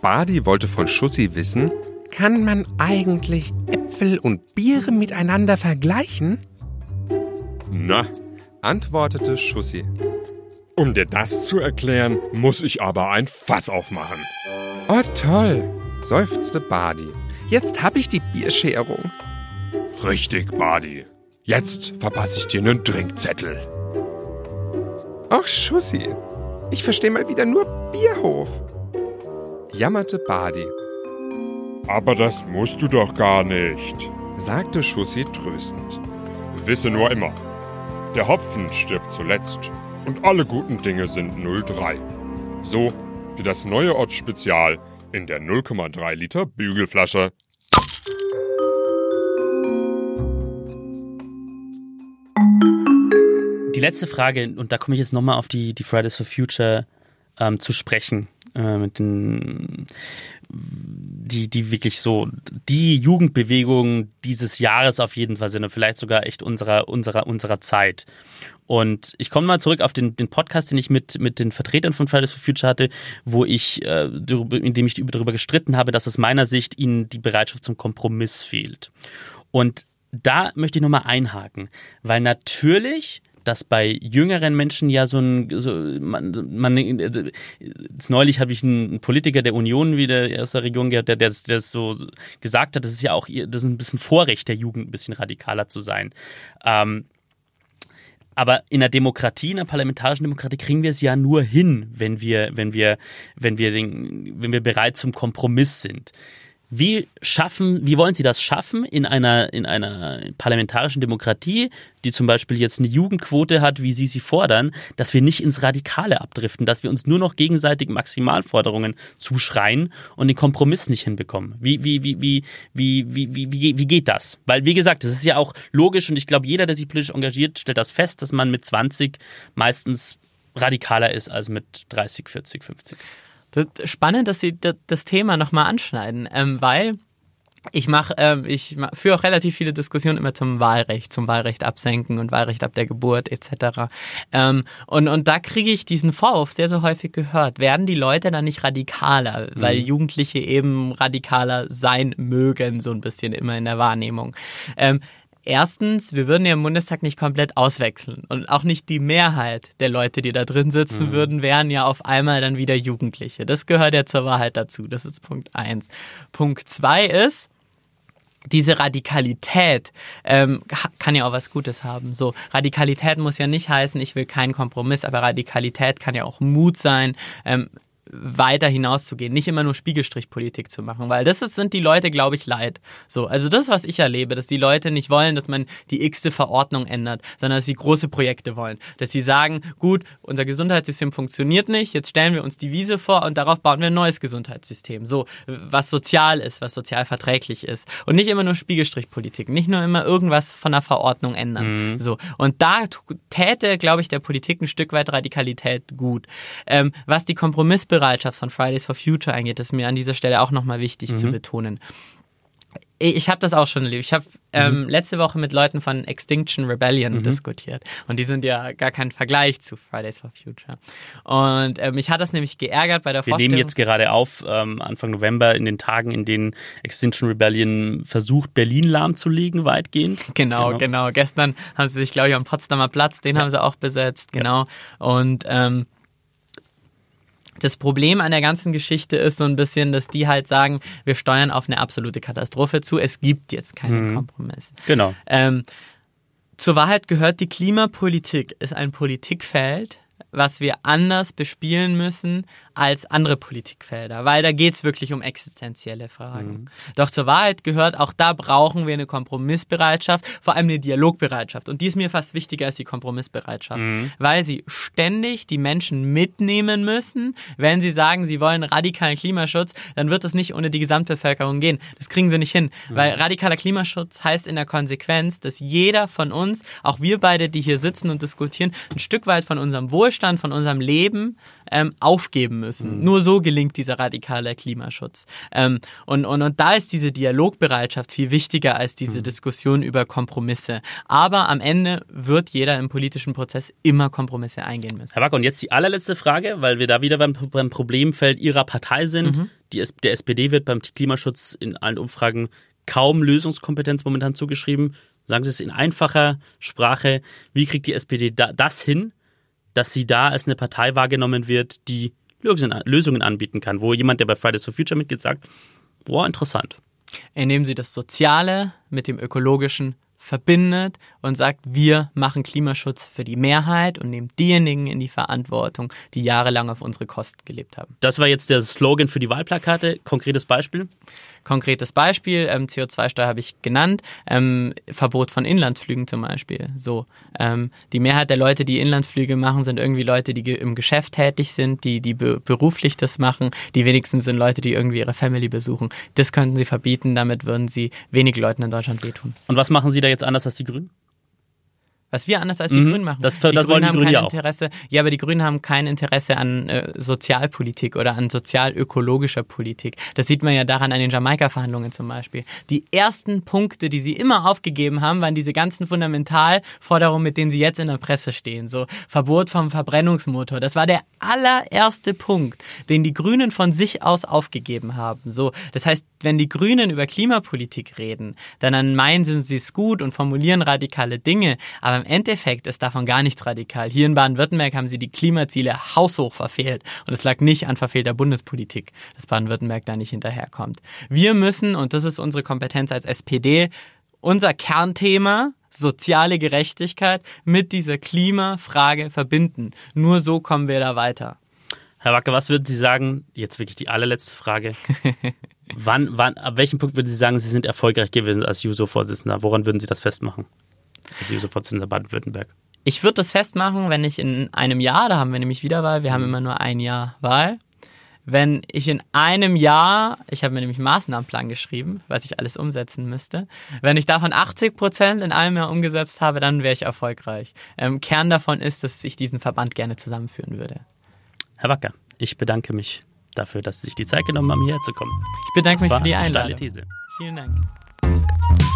Badi wollte von Schussi wissen, kann man eigentlich Äpfel und Biere miteinander vergleichen? Na, antwortete Schussi. Um dir das zu erklären, muss ich aber ein Fass aufmachen. Oh toll, seufzte Badi. Jetzt hab ich die Bierscherung. Richtig, Badi. Jetzt verpasse ich dir einen Trinkzettel. Ach, Schussi, ich verstehe mal wieder nur Bierhof. Jammerte Badi, Aber das musst du doch gar nicht. sagte Schussi tröstend. Wisse nur immer, der Hopfen stirbt zuletzt und alle guten Dinge sind 03. So wie das neue Ott Spezial in der 0,3 Liter Bügelflasche. Letzte Frage, und da komme ich jetzt nochmal auf die, die Fridays for Future ähm, zu sprechen, äh, mit den, die, die wirklich so die Jugendbewegung dieses Jahres auf jeden Fall sind und vielleicht sogar echt unserer, unserer, unserer Zeit. Und ich komme mal zurück auf den, den Podcast, den ich mit, mit den Vertretern von Fridays for Future hatte, wo ich, äh, darüber, in dem ich darüber gestritten habe, dass aus meiner Sicht ihnen die Bereitschaft zum Kompromiss fehlt. Und da möchte ich nochmal einhaken, weil natürlich dass bei jüngeren Menschen ja so ein, so, man, man also, neulich habe ich einen Politiker der Union wieder aus der Region gehört, der, der, der das so gesagt hat, das ist ja auch, das ist ein bisschen Vorrecht der Jugend, ein bisschen radikaler zu sein. Ähm, aber in der Demokratie, in der parlamentarischen Demokratie kriegen wir es ja nur hin, wenn wir, wenn wir, wenn wir, den, wenn wir bereit zum Kompromiss sind. Wie schaffen, wie wollen Sie das schaffen in einer, in einer parlamentarischen Demokratie, die zum Beispiel jetzt eine Jugendquote hat, wie Sie sie fordern, dass wir nicht ins Radikale abdriften, dass wir uns nur noch gegenseitig Maximalforderungen zuschreien und den Kompromiss nicht hinbekommen? Wie, wie, wie, wie, wie, wie, wie, wie, geht das? Weil, wie gesagt, das ist ja auch logisch und ich glaube, jeder, der sich politisch engagiert, stellt das fest, dass man mit 20 meistens radikaler ist als mit 30, 40, 50. Das spannend, dass Sie das, Thema nochmal anschneiden, ähm, weil ich mache, ähm, ich mach, führe auch relativ viele Diskussionen immer zum Wahlrecht, zum Wahlrecht absenken und Wahlrecht ab der Geburt etc. Ähm, und, und da kriege ich diesen Vorwurf sehr, sehr häufig gehört. Werden die Leute dann nicht radikaler, weil Jugendliche eben radikaler sein mögen, so ein bisschen immer in der Wahrnehmung? Ähm, Erstens, wir würden ja im Bundestag nicht komplett auswechseln. Und auch nicht die Mehrheit der Leute, die da drin sitzen würden, wären ja auf einmal dann wieder Jugendliche. Das gehört ja zur Wahrheit dazu. Das ist Punkt eins. Punkt zwei ist, diese Radikalität ähm, kann ja auch was Gutes haben. So Radikalität muss ja nicht heißen, ich will keinen Kompromiss, aber Radikalität kann ja auch Mut sein. Ähm, weiter hinauszugehen, nicht immer nur Spiegelstrichpolitik zu machen, weil das ist, sind die Leute, glaube ich, leid. So, also das, was ich erlebe, dass die Leute nicht wollen, dass man die x-te Verordnung ändert, sondern dass sie große Projekte wollen. Dass sie sagen, gut, unser Gesundheitssystem funktioniert nicht, jetzt stellen wir uns die Wiese vor und darauf bauen wir ein neues Gesundheitssystem. So, was sozial ist, was sozial verträglich ist. Und nicht immer nur Spiegelstrichpolitik, nicht nur immer irgendwas von der Verordnung ändern. So, und da täte, glaube ich, der Politik ein Stück weit Radikalität gut. Ähm, was die Kompromissbereitschaft von Fridays for Future angeht, ist mir an dieser Stelle auch nochmal wichtig zu betonen. Ich habe das auch schon erlebt. Ich habe ähm, letzte Woche mit Leuten von Extinction Rebellion diskutiert. Und die sind ja gar kein Vergleich zu Fridays for Future. Und ähm, mich hat das nämlich geärgert bei der Wir Vorstellung. nehmen jetzt gerade auf, ähm, Anfang November, in den Tagen, in denen Extinction Rebellion versucht, Berlin lahmzulegen, weitgehend. Genau, genau, Gestern haben sie sich, glaube ich, am Potsdamer Platz, den haben sie auch besetzt, genau. Und ähm, das Problem an der ganzen Geschichte ist so ein bisschen, dass die halt sagen, wir steuern auf eine absolute Katastrophe zu. Es gibt jetzt keinen Kompromiss. Genau. Ähm, zur Wahrheit gehört, die Klimapolitik ist ein Politikfeld, was wir anders bespielen müssen als andere Politikfelder, weil da geht's wirklich um existenzielle Fragen. Doch zur Wahrheit gehört, auch da brauchen wir eine Kompromissbereitschaft, vor allem eine Dialogbereitschaft. Und die ist mir fast wichtiger als die Kompromissbereitschaft, weil sie ständig die Menschen mitnehmen müssen. Wenn sie sagen, sie wollen radikalen Klimaschutz, dann wird es nicht ohne die Gesamtbevölkerung gehen. Das kriegen sie nicht hin, weil radikaler Klimaschutz heißt in der Konsequenz, dass jeder von uns, auch wir beide, die hier sitzen und diskutieren, ein Stück weit von unserem Wohlstand Wohlstand, von unserem Leben ähm, aufgeben müssen. Mhm. Nur so gelingt dieser radikale Klimaschutz. Ähm, und, und, und da ist diese Dialogbereitschaft viel wichtiger als diese Mhm. Diskussion über Kompromisse. Aber am Ende wird jeder im politischen Prozess immer Kompromisse eingehen müssen. Herr Wacker, und jetzt die allerletzte Frage, weil wir da wieder beim, beim Problemfeld Ihrer Partei sind. Die, S- der SPD wird beim Klimaschutz in allen Umfragen kaum Lösungskompetenz momentan zugeschrieben. Sagen Sie es in einfacher Sprache. Wie kriegt die SPD da, das hin, dass sie da als eine Partei wahrgenommen wird, die Lösungen, anbieten kann? Wo jemand, der bei Fridays for Future mitgeht, sagt, boah, interessant. indem sie das Soziale mit dem Ökologischen verbindet und sagt, wir machen Klimaschutz für die Mehrheit und nehmen diejenigen in die Verantwortung, die jahrelang auf unsere Kosten gelebt haben. Das war jetzt der Slogan für die Wahlplakate. Konkretes Beispiel. Konkretes Beispiel, ähm, CO2-Steuer habe ich genannt, ähm, Verbot von Inlandsflügen zum Beispiel. So, ähm, die Mehrheit der Leute, die Inlandsflüge machen, sind irgendwie Leute, die im Geschäft tätig sind, die, die be beruflich das machen. Die wenigsten sind Leute, die irgendwie ihre Family besuchen. Das könnten sie verbieten, damit würden sie wenig Leuten in Deutschland wehtun. Und was machen Sie da jetzt anders als die Grünen? Was wir anders als die Mhm. Grünen machen. Das- die das wollen die haben Grünen kein ja auch. Interesse. Ja, aber die Grünen haben kein Interesse an äh, Sozialpolitik oder an sozial-ökologischer Politik. Das sieht man ja daran an den Jamaika-Verhandlungen zum Beispiel. Die ersten Punkte, die sie immer aufgegeben haben, waren diese ganzen Fundamentalforderungen, mit denen sie jetzt in der Presse stehen. So Verbot vom Verbrennungsmotor. Das war der allererste Punkt, den die Grünen von sich aus aufgegeben haben. So, das heißt, wenn die Grünen über Klimapolitik reden, dann, dann meinen sie es gut und formulieren radikale Dinge, aber im Endeffekt ist davon gar nichts radikal. Hier in Baden-Württemberg haben sie die Klimaziele haushoch verfehlt und es lag nicht an verfehlter Bundespolitik, dass Baden-Württemberg da nicht hinterherkommt. Wir müssen, und das ist unsere Kompetenz als SPD, unser Kernthema, soziale Gerechtigkeit, mit dieser Klimafrage verbinden. Nur so kommen wir da weiter. Herr Wacke, was würden Sie sagen? Jetzt wirklich die allerletzte Frage. wann, wann, ab welchem Punkt würden Sie sagen, Sie sind erfolgreich gewesen als JUSO-Vorsitzender? Woran würden Sie das festmachen? Als JUSO-Vorsitzender Baden-Württemberg. Ich würde das festmachen, wenn ich in einem Jahr, da haben wir nämlich wieder Wahl, wir haben immer nur ein Jahr Wahl, wenn ich in einem Jahr, ich habe mir nämlich einen Maßnahmenplan geschrieben, was ich alles umsetzen müsste, wenn ich davon 80 Prozent in einem Jahr umgesetzt habe, dann wäre ich erfolgreich. Ähm, Kern davon ist, dass ich diesen Verband gerne zusammenführen würde. Herr Wacker, ich bedanke mich dafür, dass Sie sich die Zeit genommen haben, hierher zu kommen. Ich bedanke Das mich für die eine steile Einladung. These. Vielen Dank.